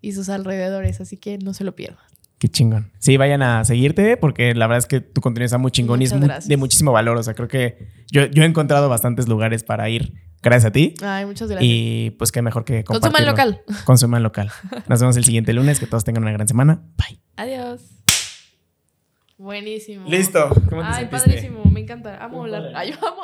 y sus alrededores, así que no se lo pierdan. Qué chingón. Sí, vayan a seguirte porque la verdad es que tu contenido está muy chingón y es muy- de muchísimo valor. O sea, creo que yo, yo he encontrado bastantes lugares para ir gracias a ti. Ay, muchas gracias. Y pues qué mejor que Consuman local. Consuman local. Nos vemos el siguiente lunes. Que todos tengan una gran semana. Bye. Adiós. Buenísimo. Listo. ¿Cómo te Ay, sentiste? padrísimo. Me encanta. Amo hablar. Ay, yo amo